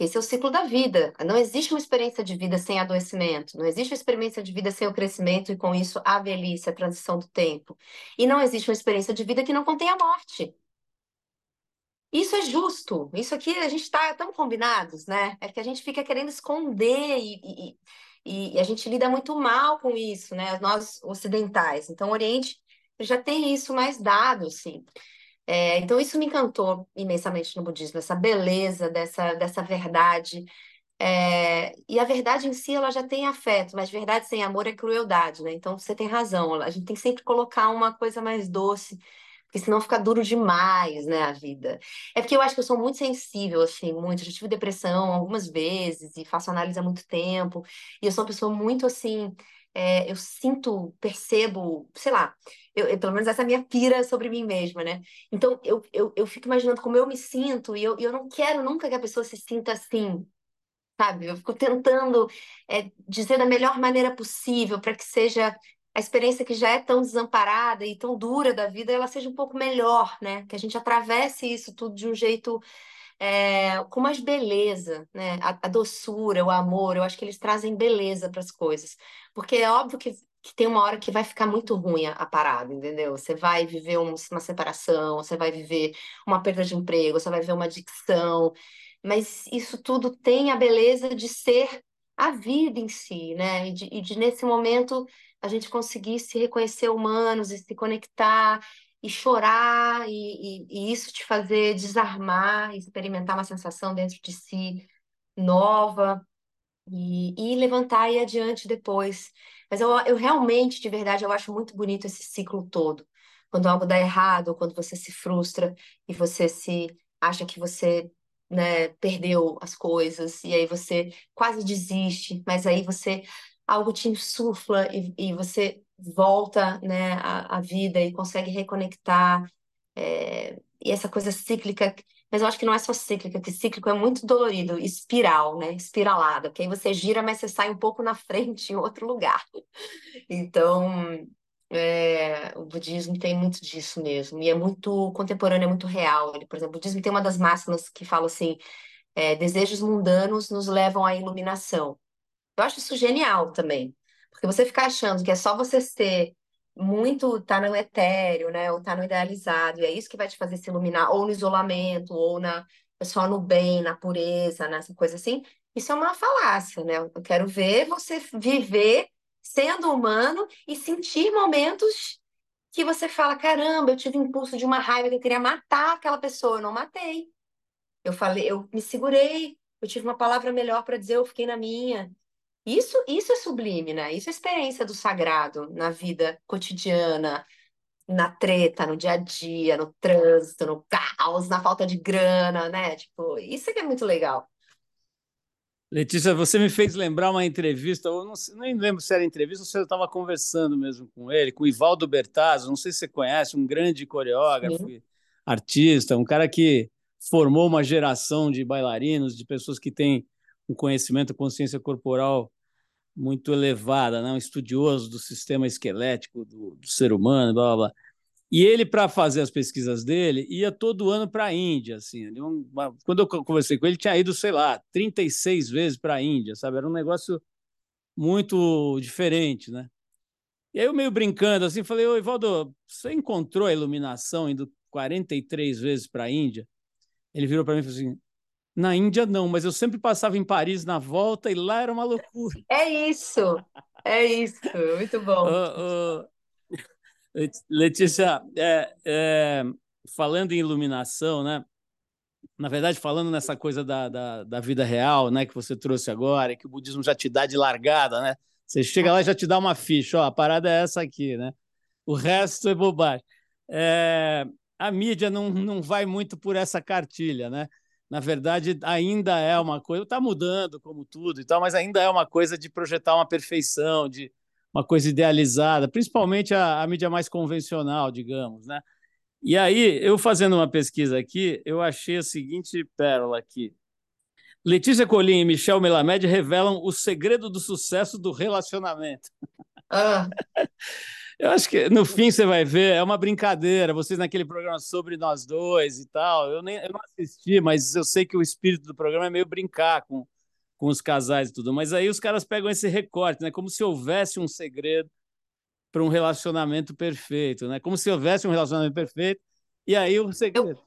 esse é o ciclo da vida. Não existe uma experiência de vida sem adoecimento, não existe uma experiência de vida sem o crescimento e com isso a velhice, a transição do tempo. E não existe uma experiência de vida que não contém a morte. Isso é justo. Isso aqui a gente está tão combinados, né? É que a gente fica querendo esconder e, e, e, a gente lida muito mal com isso, né? Nós ocidentais. Então, o Oriente já tem isso mais dado, sim. É, então, isso me encantou imensamente no budismo, essa beleza dessa, dessa verdade. É, e a verdade em si, ela já tem afeto, mas verdade sem amor é crueldade, né? Então, você tem razão, a gente tem que sempre colocar uma coisa mais doce, porque senão fica duro demais, né, a vida. É porque eu acho que eu sou muito sensível, assim, muito. Já tive depressão algumas vezes e faço análise há muito tempo. E eu sou uma pessoa muito, assim, é, eu sinto, percebo, sei lá, eu, eu, pelo menos essa é a minha pira sobre mim mesma, né? Então, eu, eu, eu fico imaginando como eu me sinto e eu, eu não quero nunca que a pessoa se sinta assim, sabe? Eu fico tentando é, dizer da melhor maneira possível para que seja a experiência que já é tão desamparada e tão dura da vida, ela seja um pouco melhor, né? Que a gente atravesse isso tudo de um jeito é, com mais beleza, né? A, a, doçura, o amor, eu acho que eles trazem beleza para as coisas. Porque é óbvio que, que, tem uma hora que vai ficar muito ruim a, a parada, entendeu? Você vai viver um, uma separação, você vai viver uma perda de emprego, você vai viver uma adicção, mas isso tudo tem a beleza de ser a vida em si, né? E de, e de nesse momento a gente conseguir se reconhecer humanos e se conectar e chorar e, e, e, isso te fazer desarmar, experimentar uma sensação dentro de si nova e, e levantar e ir adiante depois. Mas eu, eu realmente, de verdade, eu acho muito bonito esse ciclo todo. Quando algo dá errado, quando você se frustra e você se acha que você né, perdeu as coisas e aí você quase desiste, mas aí você algo te insufla e, e você volta né, à, à, vida e consegue reconectar. É, e essa coisa cíclica, mas eu acho que não é só cíclica, que cíclico é muito dolorido, espiral, né? Espiralada, porque aí você gira, mas você sai um pouco na [laughs] frente em outro lugar. Então, é, o budismo tem muito disso mesmo, e é muito contemporâneo, é muito real. Ele, por exemplo, o budismo tem uma das máximas que fala assim: é, desejos mundanos nos levam à iluminação. Eu acho isso genial também. Porque você ficar achando que é só você ser muito, tá no etéreo, né? Ou tá no idealizado, e é isso que vai te fazer se iluminar, ou no isolamento, ou na só no bem, na pureza, nessa coisa assim. Isso é uma falácia, né? Eu quero ver você viver sendo humano e sentir momentos que você fala: caramba, eu tive impulso de uma raiva que eu queria matar aquela pessoa, eu não matei. Eu falei, eu me segurei, eu tive uma palavra melhor para dizer, eu fiquei na minha. Isso, isso é sublime, né? Isso é experiência do sagrado na vida cotidiana, na treta, no dia a dia, no trânsito, no caos, na falta de grana, né? Tipo, isso é que é muito legal. Letícia, você me fez lembrar uma entrevista, eu não, nem lembro se era entrevista ou se eu estava conversando mesmo com ele, com o Ivaldo Bertazzo, não sei se você conhece, um grande coreógrafo, Sim. artista, um cara que formou uma geração de bailarinos, de pessoas que têm um conhecimento, consciência corporal muito elevada, né? um estudioso do sistema esquelético do, do ser humano, blá, blá, blá. E ele, para fazer as pesquisas dele, ia todo ano para a Índia. Assim, uma... quando eu conversei com ele, tinha ido, sei lá, 36 vezes para a Índia, sabe? Era um negócio muito diferente, né? E aí eu meio brincando, assim, falei, ô Ivaldo, você encontrou a iluminação indo 43 vezes para a Índia? Ele virou para mim e falou assim, na Índia, não, mas eu sempre passava em Paris na volta e lá era uma loucura. É isso, é isso, muito bom. Uh, uh, Letícia, é, é, falando em iluminação, né? Na verdade, falando nessa coisa da, da, da, vida real, né, que você trouxe agora, que o budismo já te dá de largada, né? Você chega lá e já te dá uma ficha, ó, a parada é essa aqui, né? O resto é bobagem. É, a mídia não, não vai muito por essa cartilha, né? Na verdade, ainda é uma coisa, está mudando como tudo e tal, mas ainda é uma coisa de projetar uma perfeição, de uma coisa idealizada, principalmente a, a mídia mais convencional, digamos, né? E aí, eu fazendo uma pesquisa aqui, eu achei a seguinte pérola aqui. Letícia Colim e Michel Melamed revelam o segredo do sucesso do relacionamento. Ah. [laughs] Eu acho que no fim você vai ver, é uma brincadeira. Vocês naquele programa sobre nós dois e tal. Eu nem eu não assisti, mas eu sei que o espírito do programa é meio brincar com, com os casais e tudo. Mas aí os caras pegam esse recorte, né? Como se houvesse um segredo para um relacionamento perfeito, né? Como se houvesse um relacionamento perfeito e aí o segredo. Eu,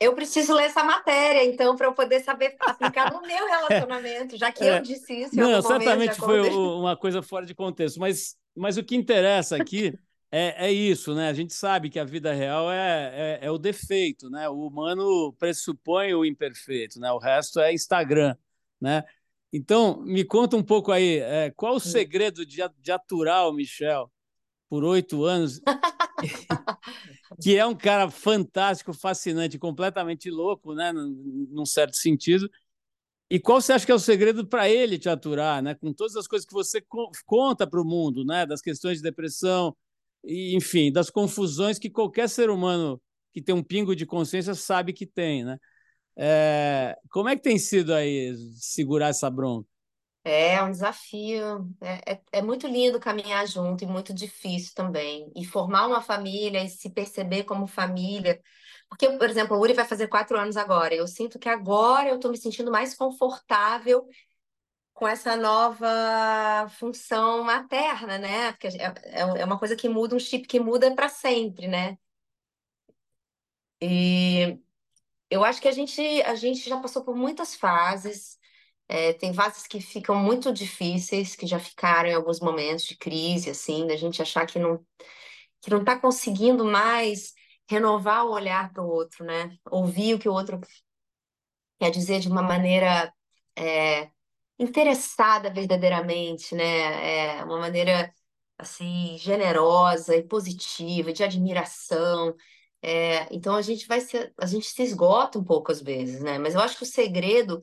eu preciso ler essa matéria, então, para eu poder saber aplicar no meu [laughs] relacionamento, já que é. eu disse isso. Não, certamente foi uma coisa fora de contexto, mas mas o que interessa aqui é, é isso, né? A gente sabe que a vida real é, é, é, o defeito, né? O humano pressupõe o imperfeito, né? O resto é Instagram, né? Então, me conta um pouco aí, é, qual o segredo de, de aturar o Michel por oito anos [laughs] que é um cara fantástico, fascinante, completamente louco, né, num certo sentido. E qual você acha que é o segredo para ele te aturar, né? Com todas as coisas que você conta para o mundo, né? Das questões de depressão, e, enfim, das confusões que qualquer ser humano que tem um pingo de consciência sabe que tem, né? É, como é que tem sido aí segurar essa bronca? É um desafio. É, é, é, muito lindo caminhar junto e muito difícil também. E formar uma família e se perceber como família. Porque, por exemplo, o Uri vai fazer quatro anos agora. Eu sinto que agora eu estou me sentindo mais confortável com essa nova função materna, né? Porque é, é, é uma coisa que muda, um chip que muda para sempre, né? E eu acho que a gente, a gente já passou por muitas fases. É, tem fases que ficam muito difíceis, que já ficaram em alguns momentos de crise, assim, da gente achar que não que não está conseguindo mais renovar o olhar para o outro, né? Ouvir o que o outro quer dizer de uma maneira é, interessada verdadeiramente, né? É uma maneira assim generosa e positiva, de admiração. É, então a gente vai se, a gente se esgota um pouco às vezes, né? Mas eu acho que o segredo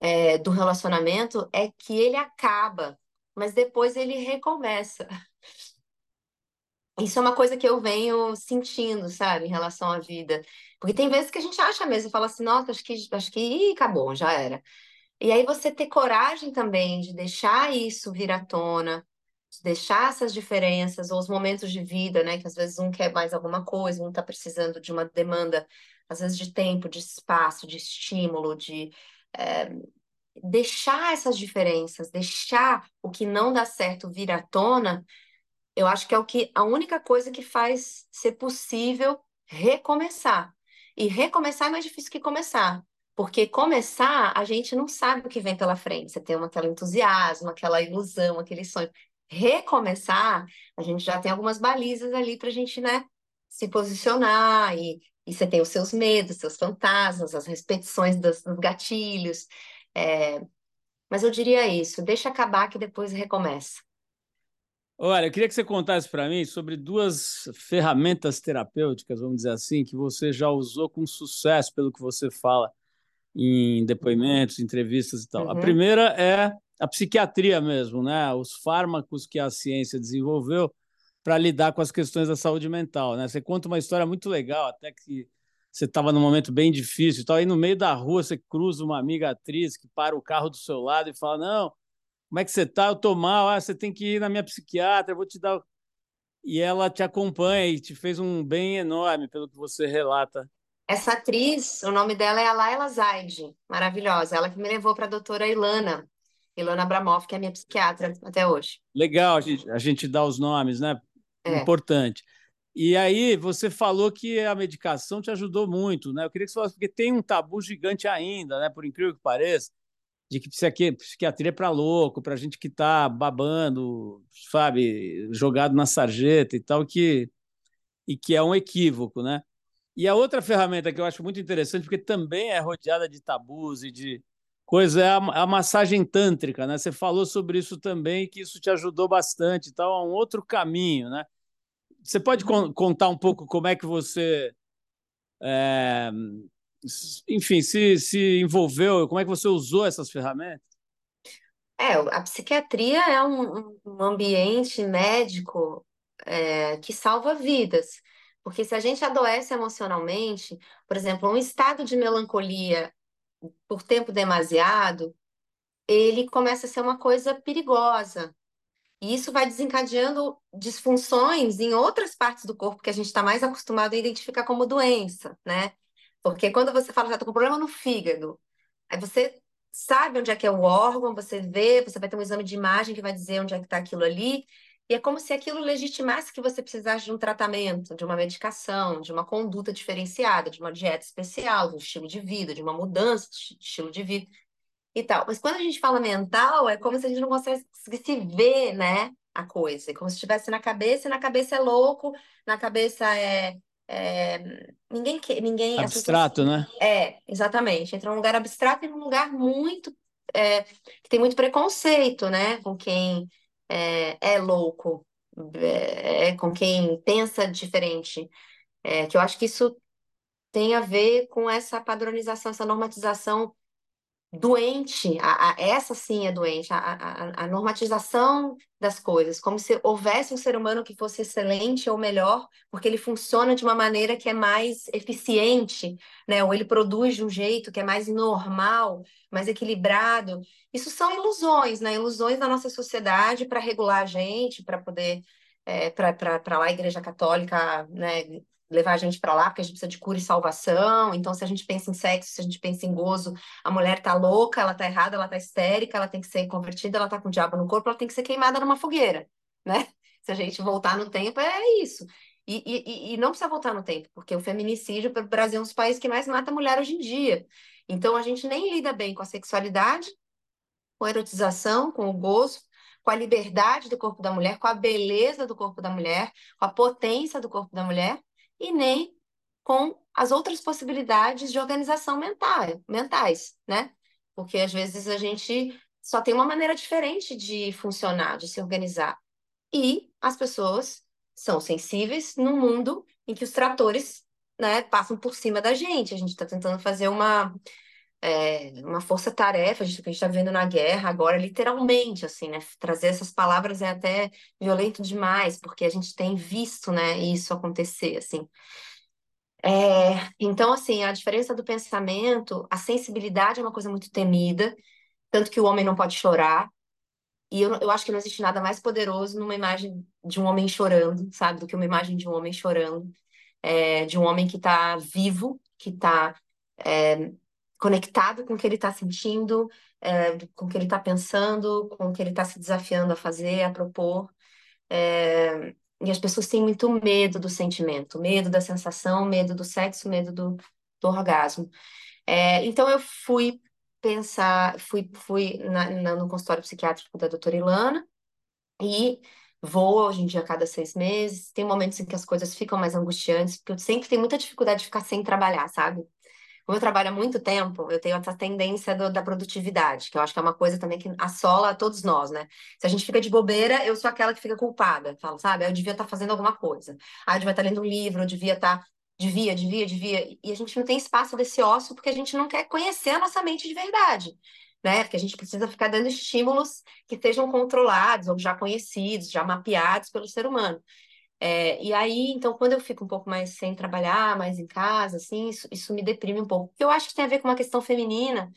é, do relacionamento é que ele acaba, mas depois ele recomeça. Isso é uma coisa que eu venho sentindo, sabe, em relação à vida. Porque tem vezes que a gente acha mesmo, fala assim, nossa, acho que, acho que ih, acabou, já era. E aí você ter coragem também de deixar isso vir à tona, de deixar essas diferenças ou os momentos de vida, né? Que às vezes um quer mais alguma coisa, um está precisando de uma demanda, às vezes de tempo, de espaço, de estímulo, de é, deixar essas diferenças, deixar o que não dá certo vir à tona, eu acho que é o que a única coisa que faz ser possível recomeçar. E recomeçar é mais difícil que começar. Porque começar, a gente não sabe o que vem pela frente. Você tem uma, aquele entusiasmo, aquela ilusão, aquele sonho. Recomeçar, a gente já tem algumas balizas ali para a gente, né, se posicionar. E, e você tem os seus medos, seus fantasmas, as repetições dos, dos gatilhos. É... Mas eu diria isso: deixa acabar que depois recomeça. Olha, eu queria que você contasse para mim sobre duas ferramentas terapêuticas, vamos dizer assim, que você já usou com sucesso, pelo que você fala em depoimentos, entrevistas e tal. Uhum. A primeira é a psiquiatria mesmo, né? Os fármacos que a ciência desenvolveu para lidar com as questões da saúde mental, né? Você conta uma história muito legal, até que você estava num momento bem difícil, e tal, aí no meio da rua você cruza uma amiga atriz que para o carro do seu lado e fala: "Não, como é que você está? Eu estou mal. Ah, você tem que ir na minha psiquiatra, eu vou te dar. E ela te acompanha e te fez um bem enorme, pelo que você relata. Essa atriz, o nome dela é a Laila Zaid, maravilhosa. Ela que me levou para a doutora Ilana, Ilana Abramoff, que é minha psiquiatra até hoje. Legal a gente, a gente dá os nomes, né? É. Importante. E aí, você falou que a medicação te ajudou muito, né? Eu queria que você falasse, porque tem um tabu gigante ainda, né? Por incrível que pareça, de que psiquiatria é para louco, para gente que está babando, sabe, jogado na sarjeta e tal, que, e que é um equívoco, né? E a outra ferramenta que eu acho muito interessante, porque também é rodeada de tabus e de coisa, é a, a massagem tântrica, né? Você falou sobre isso também, que isso te ajudou bastante e tal, é um outro caminho, né? Você pode con contar um pouco como é que você é, enfim, se, se envolveu, como é que você usou essas ferramentas? É, a psiquiatria é um, um ambiente médico é, que salva vidas. Porque se a gente adoece emocionalmente, por exemplo, um estado de melancolia por tempo demasiado, ele começa a ser uma coisa perigosa. E isso vai desencadeando disfunções em outras partes do corpo que a gente está mais acostumado a identificar como doença, né? Porque quando você fala, já tô com problema no fígado, aí você sabe onde é que é o órgão, você vê, você vai ter um exame de imagem que vai dizer onde é que está aquilo ali, e é como se aquilo legitimasse que você precisasse de um tratamento, de uma medicação, de uma conduta diferenciada, de uma dieta especial, de um estilo de vida, de uma mudança de estilo de vida e tal. Mas quando a gente fala mental, é como se a gente não conseguisse ver, né, a coisa. É como se estivesse na cabeça, e na cabeça é louco, na cabeça é é, ninguém que ninguém abstrato, né? É, exatamente. Entra num lugar abstrato e num lugar muito é, que tem muito preconceito, né? Com quem é, é louco, é, com quem pensa diferente. É, que eu acho que isso tem a ver com essa padronização, essa normatização doente, a, a, essa sim é doente, a, a, normatização das coisas, como se houvesse um ser humano que fosse excelente ou melhor, porque ele funciona de uma maneira que é mais eficiente, né? ou ele produz de um jeito que é mais normal, mais equilibrado. Isso são ilusões, né? ilusões da nossa sociedade para regular a gente, para poder. É, para lá a Igreja Católica né, levar a gente para lá, porque a gente precisa de cura e salvação. Então, se a gente pensa em sexo, se a gente pensa em gozo, a mulher tá louca, ela tá errada, ela tá histérica, ela tem que ser convertida, ela tá com o diabo no corpo, ela tem que ser queimada numa fogueira, né? [laughs] Se a gente voltar no tempo, é isso. E, e, e não precisa voltar no tempo, porque o feminicídio, o Brasil é um dos países que mais mata mulher hoje em dia. Então, a gente nem lida bem com a sexualidade, com a erotização, com o gozo, com a liberdade do corpo da mulher, com a beleza do corpo da mulher, com a potência do corpo da mulher, e nem com as outras possibilidades de organização mental, mentais, né? Porque às vezes a gente só tem uma maneira diferente de funcionar, de se organizar. E as pessoas são sensíveis num mundo em que os tratores né, passam por cima da gente. A gente está tentando fazer uma, é, uma força-tarefa, a gente está vendo na guerra agora, literalmente, assim, né? Trazer essas palavras é até violento demais, porque a gente tem visto, né, isso acontecer, assim. É, então, assim, a diferença do pensamento, a sensibilidade é uma coisa muito temida, tanto que o homem não pode chorar, e eu, eu acho que não existe nada mais poderoso numa imagem de um homem chorando, sabe, do que uma imagem de um homem chorando, é, de um homem que está vivo, que está é, conectado com o que ele está sentindo, é, com o que ele está pensando, com o que ele está se desafiando a fazer, a propor. É, e as pessoas têm muito medo do sentimento, medo da sensação, medo do sexo, medo do, do orgasmo. É, então eu fui pensar, fui, fui na, na, no consultório psiquiátrico da doutora Ilana e vou hoje em dia a cada seis meses. Tem momentos em que as coisas ficam mais angustiantes, porque eu sempre tenho muita dificuldade de ficar sem trabalhar, sabe? Como eu trabalho há muito tempo, eu tenho essa tendência do, da produtividade, que eu acho que é uma coisa também que assola a todos nós, né? Se a gente fica de bobeira, eu sou aquela que fica culpada, falo, sabe? Eu devia estar fazendo alguma coisa. Ah, eu devia estar lendo um livro, eu devia estar. Devia, devia, devia. E a gente não tem espaço desse ócio porque a gente não quer conhecer a nossa mente de verdade. Né? Porque a gente precisa ficar dando estímulos que sejam controlados ou já conhecidos, já mapeados pelo ser humano. É, e aí, então, quando eu fico um pouco mais sem trabalhar, mais em casa, assim, isso, isso me deprime um pouco. Eu acho que tem a ver com uma questão feminina,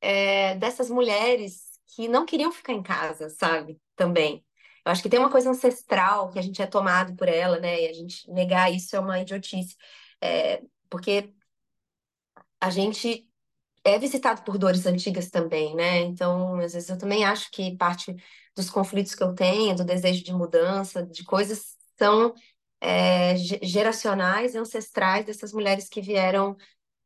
é, dessas mulheres que não queriam ficar em casa, sabe? Também. Eu acho que tem uma coisa ancestral que a gente é tomado por ela, né? E a gente negar isso é uma idiotice. É, porque a gente é visitado por dores antigas também, né? Então, às vezes eu também acho que parte dos conflitos que eu tenho, do desejo de mudança, de coisas são é, geracionais, ancestrais dessas mulheres que vieram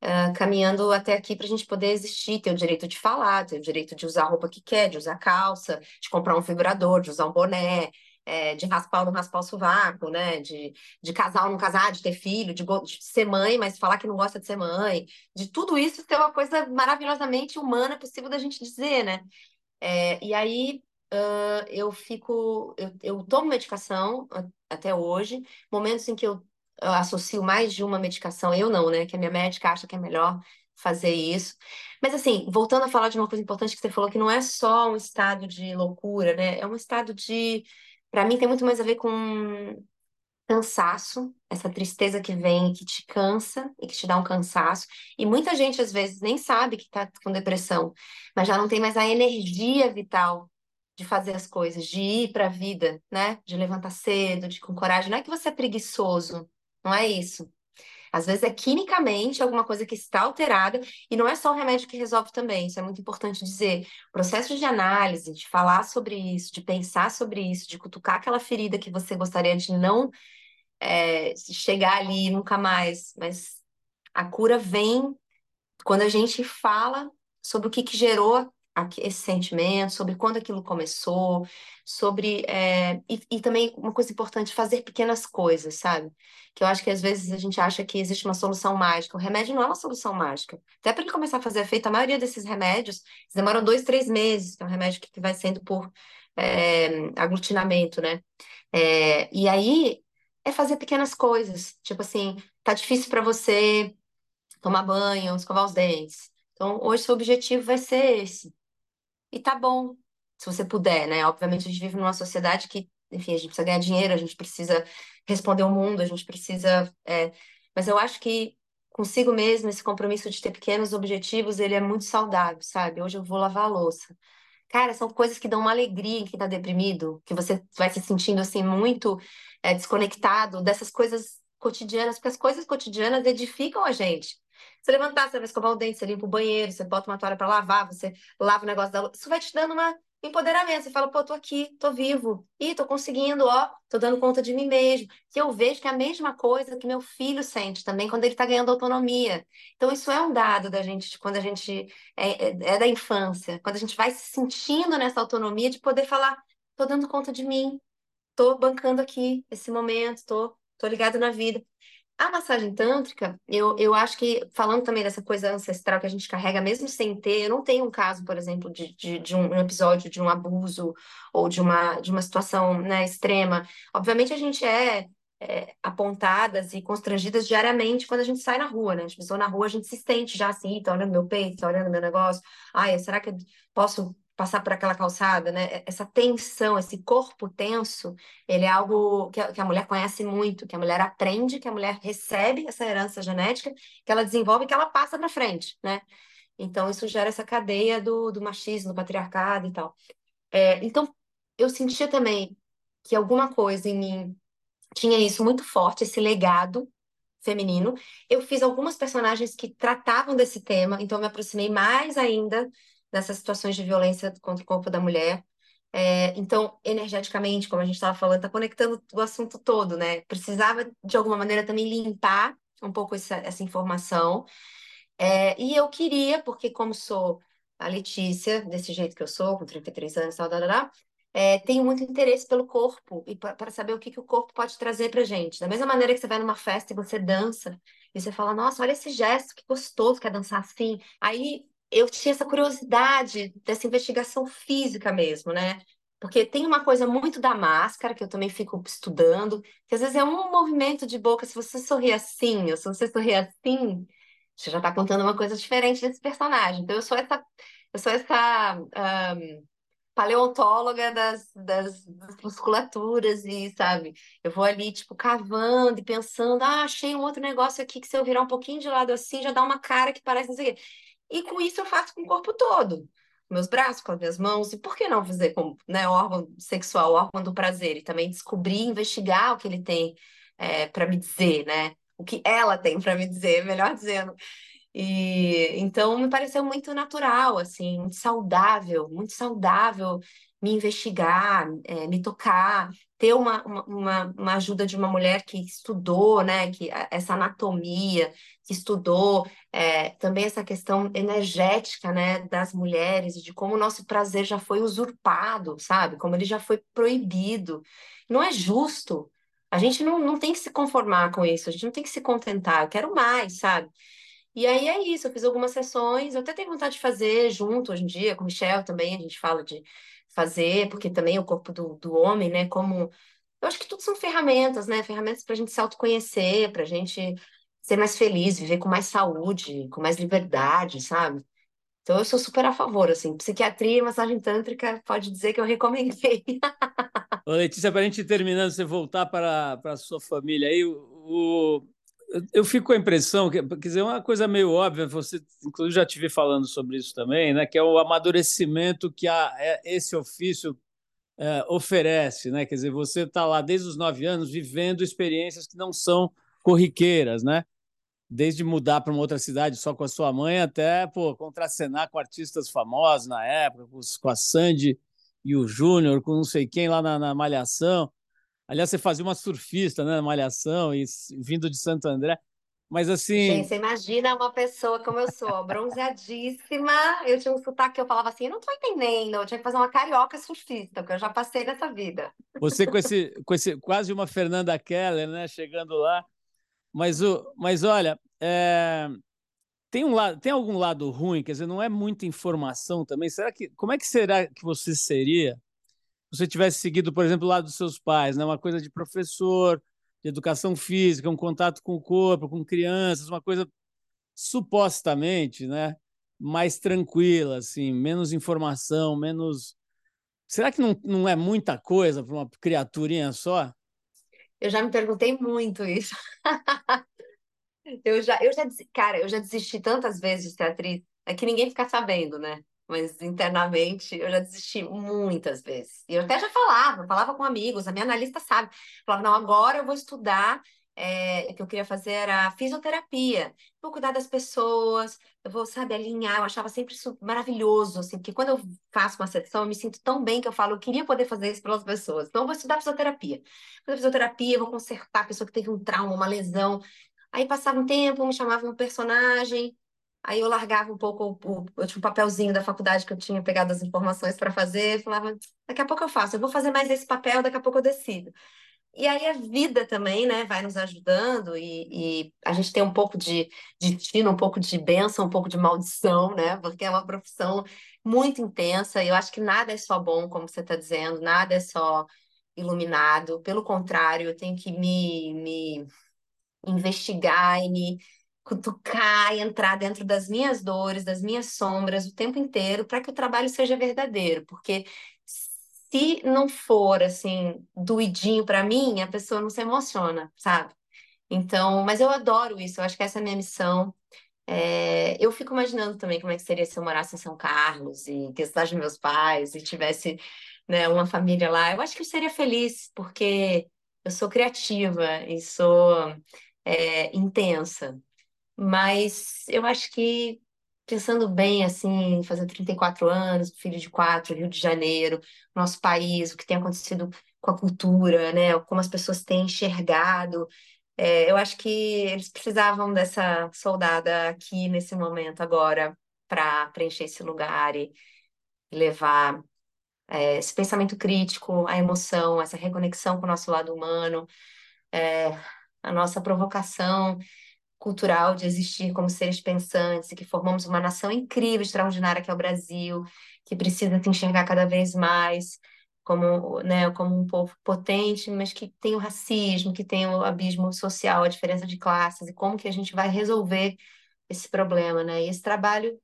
Uh, caminhando até aqui para a gente poder existir, ter o direito de falar, ter o direito de usar a roupa que quer, de usar calça, de comprar um vibrador, de usar um boné, é, de raspar ou não raspar o sovaco, né? De, de casar ou não casar, de ter filho, de, de, ser mãe, mas falar que não gosta de ser mãe, de tudo isso ter uma coisa maravilhosamente humana possível da gente dizer, né? É, e aí uh, eu fico, eu, eu tomo medicação até hoje, momentos em que eu, associo mais de uma medicação, eu não, né? Que a minha médica acha que é melhor fazer isso. Mas assim, voltando a falar de uma coisa importante que você falou, que não é só um estado de loucura, né? É um estado de, para mim, tem muito mais a ver com cansaço, essa tristeza que vem, que te cansa e que te dá um cansaço. E muita gente às vezes nem sabe que está com depressão, mas já não tem mais a energia vital de fazer as coisas, de ir para a vida, né? De levantar cedo, de com coragem. Não é que você é preguiçoso, não é isso. Às vezes é quimicamente alguma coisa que está alterada e não é só o remédio que resolve também. Isso é muito importante dizer. O processo de análise, de falar sobre isso, de pensar sobre isso, de cutucar aquela ferida que você gostaria de não é, chegar ali nunca mais. Mas a cura vem quando a gente fala sobre o que, que gerou esse sentimento, sobre quando aquilo começou, sobre. É, e, e, também uma coisa importante, fazer pequenas coisas, sabe? Que eu acho que às vezes a gente acha que existe uma solução mágica. O remédio não é uma solução mágica. Até para ele começar a fazer efeito, a maioria desses remédios demoram dois, três meses, que é um remédio que, que vai sendo por é, aglutinamento, né? É, e aí é fazer pequenas coisas. Tipo assim, tá difícil para você tomar banho, escovar os dentes. Então, hoje seu objetivo vai ser esse. E tá bom, se você puder, né? Obviamente, a gente vive numa sociedade que, enfim, a gente precisa ganhar dinheiro, a gente precisa responder ao mundo, a gente precisa. É... Mas eu acho que consigo mesmo, esse compromisso de ter pequenos objetivos, ele é muito saudável, sabe? Hoje eu vou lavar a louça. Cara, são coisas que dão uma alegria em quem tá deprimido, que você vai se sentindo, assim, muito é, desconectado dessas coisas cotidianas, porque as coisas cotidianas edificam a gente. Você levantar, você vai escovar o dente, você limpa o banheiro, você bota uma toalha para lavar, você lava o negócio da Isso vai te dando uma empoderamento. Você fala, pô, tô aqui, tô vivo. Ih, tô conseguindo, ó, tô dando conta de mim mesmo. Que eu vejo que é a mesma coisa que meu filho sente também quando ele tá ganhando autonomia. Então, isso é um dado da gente, quando a gente é, é, é da infância, quando a gente vai se sentindo nessa autonomia de poder falar, tô dando conta de mim, tô bancando aqui esse momento, tô, tô ligado na vida. A massagem tântrica, eu, eu acho que, falando também dessa coisa ancestral que a gente carrega, mesmo sem ter, eu não tenho um caso, por exemplo, de, de, de um episódio de um abuso ou de uma, de uma situação né, extrema. Obviamente, a gente é, é, apontadas e constrangidas diariamente quando a gente sai na rua, né? A gente pisou na rua, a gente se sente já assim, tá olhando meu peito, tá olhando meu negócio. Ai, será que eu posso passar por aquela calçada, né? Essa tensão, esse corpo tenso, ele é algo que a, que a, mulher conhece muito, que a mulher aprende, que a mulher recebe essa herança genética, que ela desenvolve e que ela passa para frente, né? Então, isso gera essa cadeia do, do machismo, do patriarcado e tal. É, então, eu sentia também que alguma coisa em mim tinha isso muito forte, esse legado feminino. Eu fiz algumas personagens que tratavam desse tema, então eu me aproximei mais ainda nessas situações de violência contra o corpo da mulher. É, então, energeticamente, como a gente estava falando, está conectando o assunto todo, né? Precisava, de alguma maneira, também limpar um pouco essa, essa informação. É, e eu queria, porque como sou a Letícia, desse jeito que eu sou, com 33 anos, tal, tal, tal, é, tenho muito interesse pelo corpo e para saber o que, que o corpo pode trazer para gente. Da mesma maneira que você vai numa festa e você dança, e você fala, nossa, olha esse gesto, que gostoso, quer dançar assim. Aí eu tinha essa curiosidade dessa investigação física mesmo, né? Porque tem uma coisa muito da máscara, que eu também fico estudando, que às vezes é um movimento de boca, se você sorrir assim, ou se você sorrir assim, você já está contando uma coisa diferente desse personagem. Então, eu sou essa, eu sou essa um, paleontóloga das, das, das, musculaturas e, sabe, eu vou ali, tipo, cavando e pensando, ah, achei um outro negócio aqui que se eu virar um pouquinho de lado assim, já dá uma cara que parece não sei o quê. E com isso eu faço com o corpo todo. Meus braços, com as minhas mãos, e por que não fazer com né, órgão sexual, órgão do prazer, e também descobrir, investigar o que ele tem é, para me dizer, né? O que ela tem para me dizer, melhor dizendo. E então me pareceu muito natural, assim, muito saudável, muito saudável me investigar, é, me tocar, ter uma, uma, uma ajuda de uma mulher que estudou, né, que essa anatomia, estudou é, também essa questão energética, né, das mulheres e de como o nosso prazer já foi usurpado, sabe? Como ele já foi proibido. Não é justo. A gente não, não tem que se conformar com isso, a gente não tem que se contentar. Eu quero mais, sabe? E aí é isso, eu fiz algumas sessões, eu até tenho vontade de fazer junto hoje em dia, com o Michel também, a gente fala de fazer, porque também o corpo do, do homem, né, como... Eu acho que tudo são ferramentas, né, ferramentas para a gente se autoconhecer, para a gente ser mais feliz, viver com mais saúde, com mais liberdade, sabe? Então eu sou super a favor, assim, psiquiatria e massagem tântrica, pode dizer que eu recomendei. [laughs] Ô, Letícia, para a gente terminando, você voltar para, para a sua família aí, o, eu fico com a impressão que, quer dizer, uma coisa meio óbvia, você inclusive já tive falando sobre isso também, né, que é o amadurecimento que a, é, esse ofício é, oferece, né? Quer dizer, você está lá desde os nove anos vivendo experiências que não são corriqueiras, né? Desde mudar para uma outra cidade só com a sua mãe até pô, contracenar com artistas famosos na época, com a Sandy e o Júnior, com não sei quem lá na, na Malhação. Aliás, você fazia uma surfista, né, Malhação, e vindo de Santo André. Mas assim. Gente, você imagina uma pessoa como eu sou, bronzeadíssima. Eu tinha um sotaque que eu falava assim, eu não tô entendendo. Eu tinha que fazer uma carioca surfista, porque eu já passei nessa vida. Você com esse, com esse quase uma Fernanda Keller, né? Chegando lá. Mas, o, mas olha, é, tem um lado, tem algum lado ruim, quer dizer, não é muita informação também. Será que como é que será que você seria se você tivesse seguido, por exemplo, o lado dos seus pais, né? Uma coisa de professor, de educação física, um contato com o corpo, com crianças, uma coisa supostamente, né, mais tranquila, assim, menos informação, menos. Será que não, não é muita coisa para uma criaturinha só? Eu já me perguntei muito isso. [laughs] eu já, eu já, cara, eu já desisti tantas vezes de ser atriz, é que ninguém fica sabendo, né? mas internamente eu já desisti muitas vezes. E eu até já falava, falava com amigos, a minha analista sabe. Falava, não, agora eu vou estudar, é, que eu queria fazer era fisioterapia. Vou cuidar das pessoas, eu vou, sabe, alinhar. Eu achava sempre isso maravilhoso, assim, porque quando eu faço uma sessão, eu me sinto tão bem que eu falo, eu queria poder fazer isso pelas pessoas. Então, eu vou estudar fisioterapia. Vou fisioterapia, vou consertar a pessoa que teve um trauma, uma lesão. Aí passava um tempo, me chamava um personagem, Aí eu largava um pouco, o, um papelzinho da faculdade que eu tinha pegado as informações para fazer, falava, daqui a pouco eu faço, eu vou fazer mais esse papel, daqui a pouco eu decido. E aí a vida também, né, vai nos ajudando e, e a gente tem um pouco de destino, um pouco de bênção, um pouco de maldição, né, porque é uma profissão muito intensa. E eu acho que nada é só bom, como você está dizendo, nada é só iluminado, pelo contrário, eu tenho que me, me investigar e me cutucar e entrar dentro das minhas dores, das minhas sombras o tempo inteiro para que o trabalho seja verdadeiro, porque se não for assim doidinho para mim, a pessoa não se emociona, sabe? Então, mas eu adoro isso, eu acho que essa é a minha missão. É, eu fico imaginando também como é que seria se eu morasse em São Carlos e que cidade meus pais e tivesse né, uma família lá. Eu acho que eu seria feliz, porque eu sou criativa e sou é, intensa. Mas eu acho que, pensando bem, assim, fazer 34 anos, filho de quatro, Rio de Janeiro, nosso país, o que tem acontecido com a cultura, né? Como as pessoas têm enxergado. É, eu acho que eles precisavam dessa soldada aqui nesse momento agora para preencher esse lugar e levar é, esse pensamento crítico, a emoção, essa reconexão com o nosso lado humano, é, a nossa provocação cultural de existir como seres pensantes e que formamos uma nação incrível, extraordinária que é o Brasil, que precisa se enxergar cada vez mais como, né, como um povo potente, mas que tem o racismo, que tem o abismo social, a diferença de classes e como que a gente vai resolver esse problema, né? E esse trabalho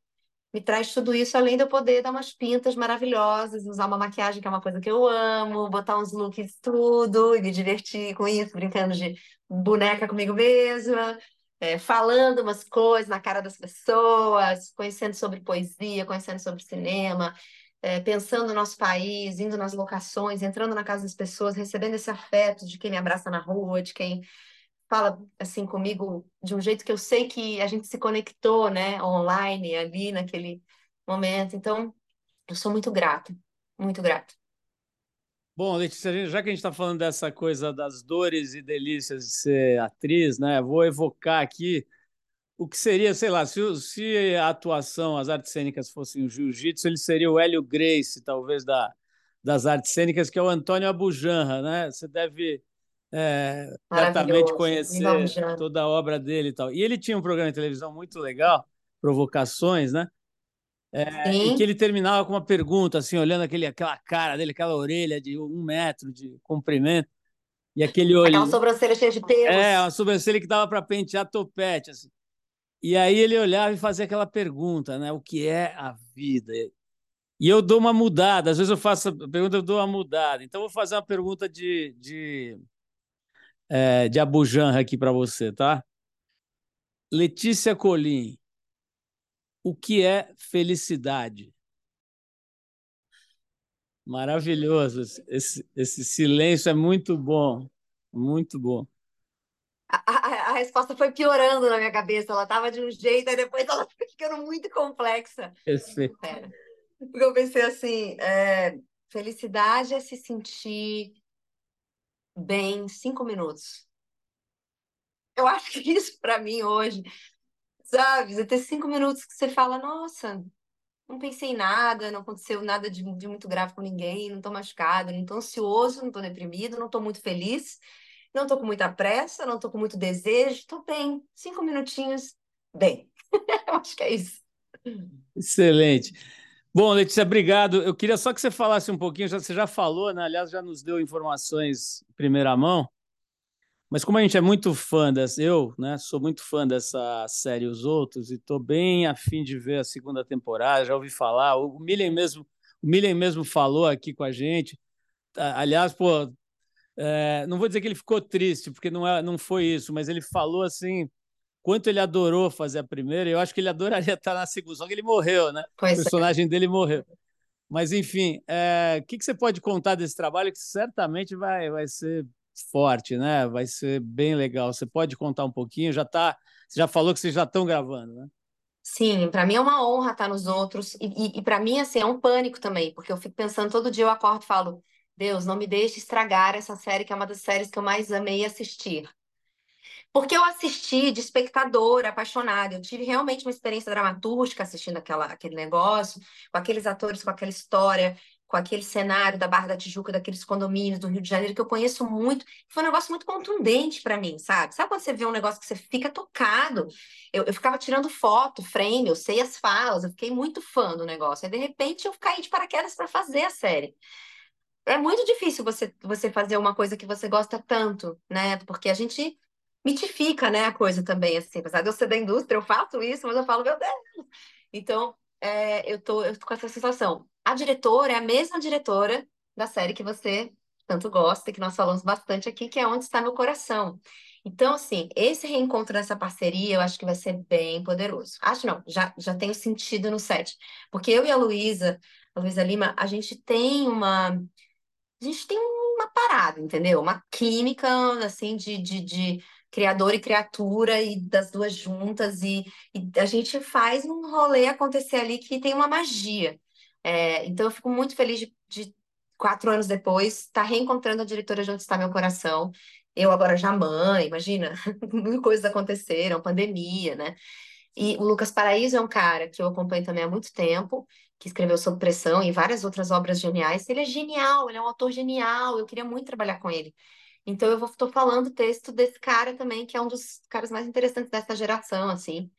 me traz tudo isso, além de eu poder dar umas pintas maravilhosas, usar uma maquiagem que é uma coisa que eu amo, botar uns looks tudo e me divertir com isso, brincando de boneca comigo mesma, é, falando umas coisas na cara das pessoas, conhecendo sobre poesia, conhecendo sobre cinema, é, pensando no nosso país, indo nas locações, entrando na casa das pessoas, recebendo esse afeto de quem me abraça na rua, de quem fala assim comigo de um jeito que eu sei que a gente se conectou, né, online ali naquele momento. Então, eu sou muito grata, muito grata. Bom, Letícia, já que a gente está falando dessa coisa das dores e delícias de ser atriz, né? Vou evocar aqui o que seria, sei lá, se, se a atuação, as artes cênicas fossem o jiu-jitsu, ele seria o Hélio Grace, talvez, da, das artes cênicas, que é o Antônio Abujanra, né? Você deve é, certamente conhecer toda a obra dele e tal. E ele tinha um programa de televisão muito legal, Provocações, né? É, e que ele terminava com uma pergunta, assim, olhando aquele, aquela cara dele, aquela orelha de um metro de comprimento, e aquele olho. Aquela sobrancelha cheia de pelos. É, uma sobrancelha que dava para pentear topete, assim. E aí ele olhava e fazia aquela pergunta, né? O que é a vida? E eu dou uma mudada, às vezes eu faço a pergunta, eu dou uma mudada. Então, eu vou fazer uma pergunta de, de, é, de Abujanra aqui para você, tá? Letícia Colim, o que é felicidade? Maravilhoso. Esse, esse silêncio é muito bom. Muito bom. A, a, a, resposta foi piorando na minha cabeça. Ela estava de um jeito, e depois ela [laughs] foi ficando muito complexa. Perfeito. Porque eu pensei assim: é, felicidade é se sentir bem cinco minutos. Eu acho que isso para mim hoje, sabe? Ter cinco minutos que você fala, nossa, não pensei em nada, não aconteceu nada de, de muito grave com ninguém, não tô machucada, não tô ansioso, não tô deprimido, não tô muito feliz, não tô com muita pressa, não tô com muito desejo, tô bem. Cinco minutinhos, bem. [laughs] Eu acho que é isso. Excelente. Bom, Letícia, obrigado. Eu queria só que você falasse um pouquinho, já, você já falou, né? aliás, já nos deu informações em primeira mão, mas como a gente é muito fã dessa, eu né, sou muito fã dessa série Os Outros e estou bem afim de ver a segunda temporada, já ouvi falar, o Millen mesmo, o Millen mesmo falou aqui com a gente, aliás, pô, é, não vou dizer que ele ficou triste, porque não, é, não foi isso, mas ele falou assim quanto ele adorou fazer a primeira, eu acho que ele adoraria [laughs] estar na segunda, só que ele morreu, né? Pois o é. personagem é. dele morreu. Mas, enfim, é, o que, que, você pode contar desse trabalho que certamente vai, vai ser forte, né? Vai ser bem legal. Você pode contar um pouquinho? Já tá, você já falou que vocês já estão gravando, né? Sim, para mim é uma honra estar nos outros e, e, e para mim assim é um pânico também, porque eu fico pensando todo dia eu acordo e falo, Deus, não me deixe estragar essa série que é uma das séries que eu mais amei assistir. Porque eu assisti de espectadora, apaixonada. Eu tive realmente uma experiência dramatúrgica assistindo aquela, aquele negócio, com aqueles atores, com aquela história, com aquele cenário da Barra da Tijuca, daqueles condomínios do Rio de Janeiro, que eu conheço muito. Foi um negócio muito contundente para mim, sabe? Sabe quando você vê um negócio que você fica tocado? Eu, eu ficava tirando foto, frame, eu sei as falas, eu fiquei muito fã do negócio. Aí, de repente, eu caí de paraquedas para fazer a série é muito difícil você, você fazer uma coisa que você gosta tanto, né? Porque a gente mitifica, né, a coisa também, assim, apesar de eu ser da indústria, eu faço isso, mas eu falo, meu Deus! Então, é, eu, tô, eu tô com essa sensação. A diretora é a mesma diretora da série que você tanto gosta, que nós falamos bastante aqui, que é Onde Está Meu Coração. Então, assim, esse reencontro dessa parceria, eu acho que vai ser bem poderoso. Acho não, já, já tenho sentido no set. Porque eu e a Luísa, a Luísa Lima, a gente tem uma... A gente tem uma parada, entendeu? Uma química, assim, de, de, de criador e criatura e das duas juntas e, e, a gente faz um rolê acontecer ali que tem uma magia. É, então eu fico muito feliz de, de quatro anos depois estar tá reencontrando a diretora de Onde Está Meu Coração. Eu agora já mãe, imagina, [laughs] mil coisas aconteceram, pandemia, né? E o Lucas Paraíso é um cara que eu acompanho também há muito tempo, que escreveu Sob Pressão e várias outras obras geniais. Ele é genial, ele é um autor genial, eu queria muito trabalhar com ele. Então eu estou falando o texto desse cara também, que é um dos caras mais interessantes dessa geração, assim.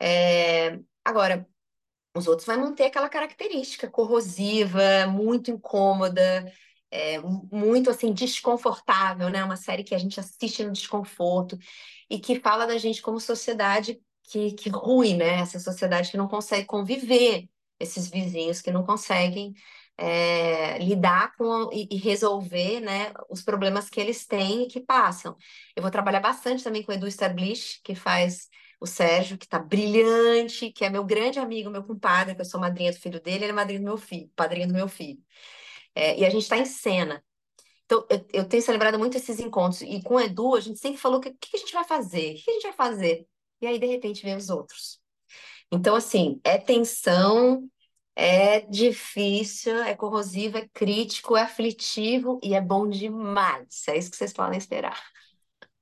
É... Agora, os outros vai manter aquela característica corrosiva, muito incômoda, é, muito assim desconfortável, né? Uma série que a gente assiste no desconforto e que fala da gente como sociedade que, que ruim, né? Essa sociedade que não consegue conviver, esses vizinhos que não conseguem é, lidar com e, e, resolver né, os problemas que eles têm e que passam. Eu vou trabalhar bastante também com o Edu Stablish, que faz o Sérgio, que está brilhante, que é meu grande amigo, meu compadre, que eu sou madrinha do filho dele, ele é madrinha do meu filho, padrinho do meu filho. É, e a gente está em cena. Então, eu, eu, tenho celebrado muito esses encontros. E com o Edu, a gente sempre falou: o que, que, a gente vai fazer? O que a gente vai fazer? E aí, de repente, vem os outros. Então, assim, é tensão, é difícil, é corrosivo, é crítico, é aflitivo e é bom demais. É isso que vocês podem esperar.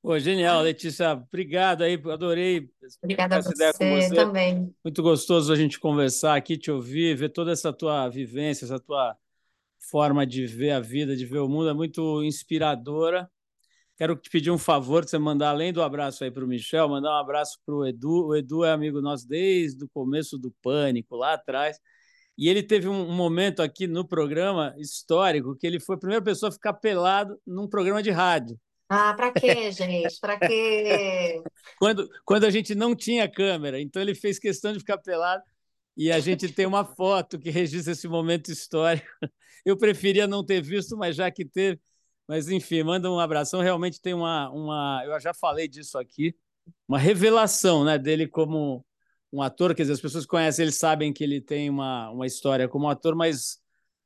Pô, genial, Letícia. Obrigado aí, adorei Obrigada ideia com você também. Muito gostoso a gente conversar aqui, te ouvir, ver toda essa tua vivência, essa tua forma de ver a vida, de ver o mundo, é muito inspiradora. Quero te pedir um favor, você mandar, além do abraço aí para o Michel, mandar um abraço para o Edu. O Edu é amigo nosso desde o começo do Pânico, lá atrás. E ele teve um momento aqui no programa histórico que ele foi a primeira pessoa a ficar pelado num programa de rádio. Ah, para quê, [laughs] gente? Para quê? quando, quando a gente não tinha câmera. Então ele fez questão de ficar pelado e a gente tem uma foto que registra esse momento histórico. [laughs] Eu preferia não ter visto, mas já que teve. Mas enfim, manda um abração. Realmente tem uma, uma. Eu já falei disso aqui, uma revelação né, dele como um ator, quer dizer, as pessoas conhecem, eles sabem que ele tem uma, uma história como ator, mas,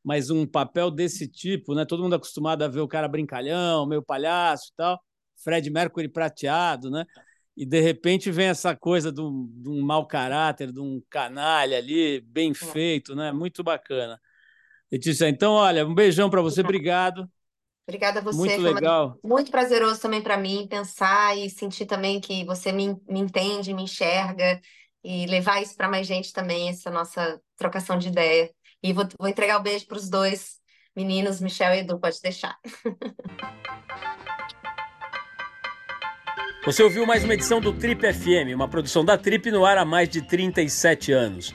mas um papel desse tipo, né? Todo mundo acostumado a ver o cara brincalhão, meio palhaço e tal, Fred Mercury prateado, né? E de repente vem essa coisa de um, de um mau caráter, de um canalha ali, bem feito, né? Muito bacana. Letícia, então, olha, um beijão para você, obrigado. Obrigada a você. Muito Foi legal. Muito prazeroso também para mim pensar e sentir também que você me, me entende, me enxerga e levar isso para mais gente também, essa nossa trocação de ideia. E vou, vou entregar o beijo para os dois meninos, Michel e Edu, pode deixar. Você ouviu mais uma edição do Trip FM, uma produção da Trip no ar há mais de 37 anos.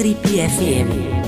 Trip FM.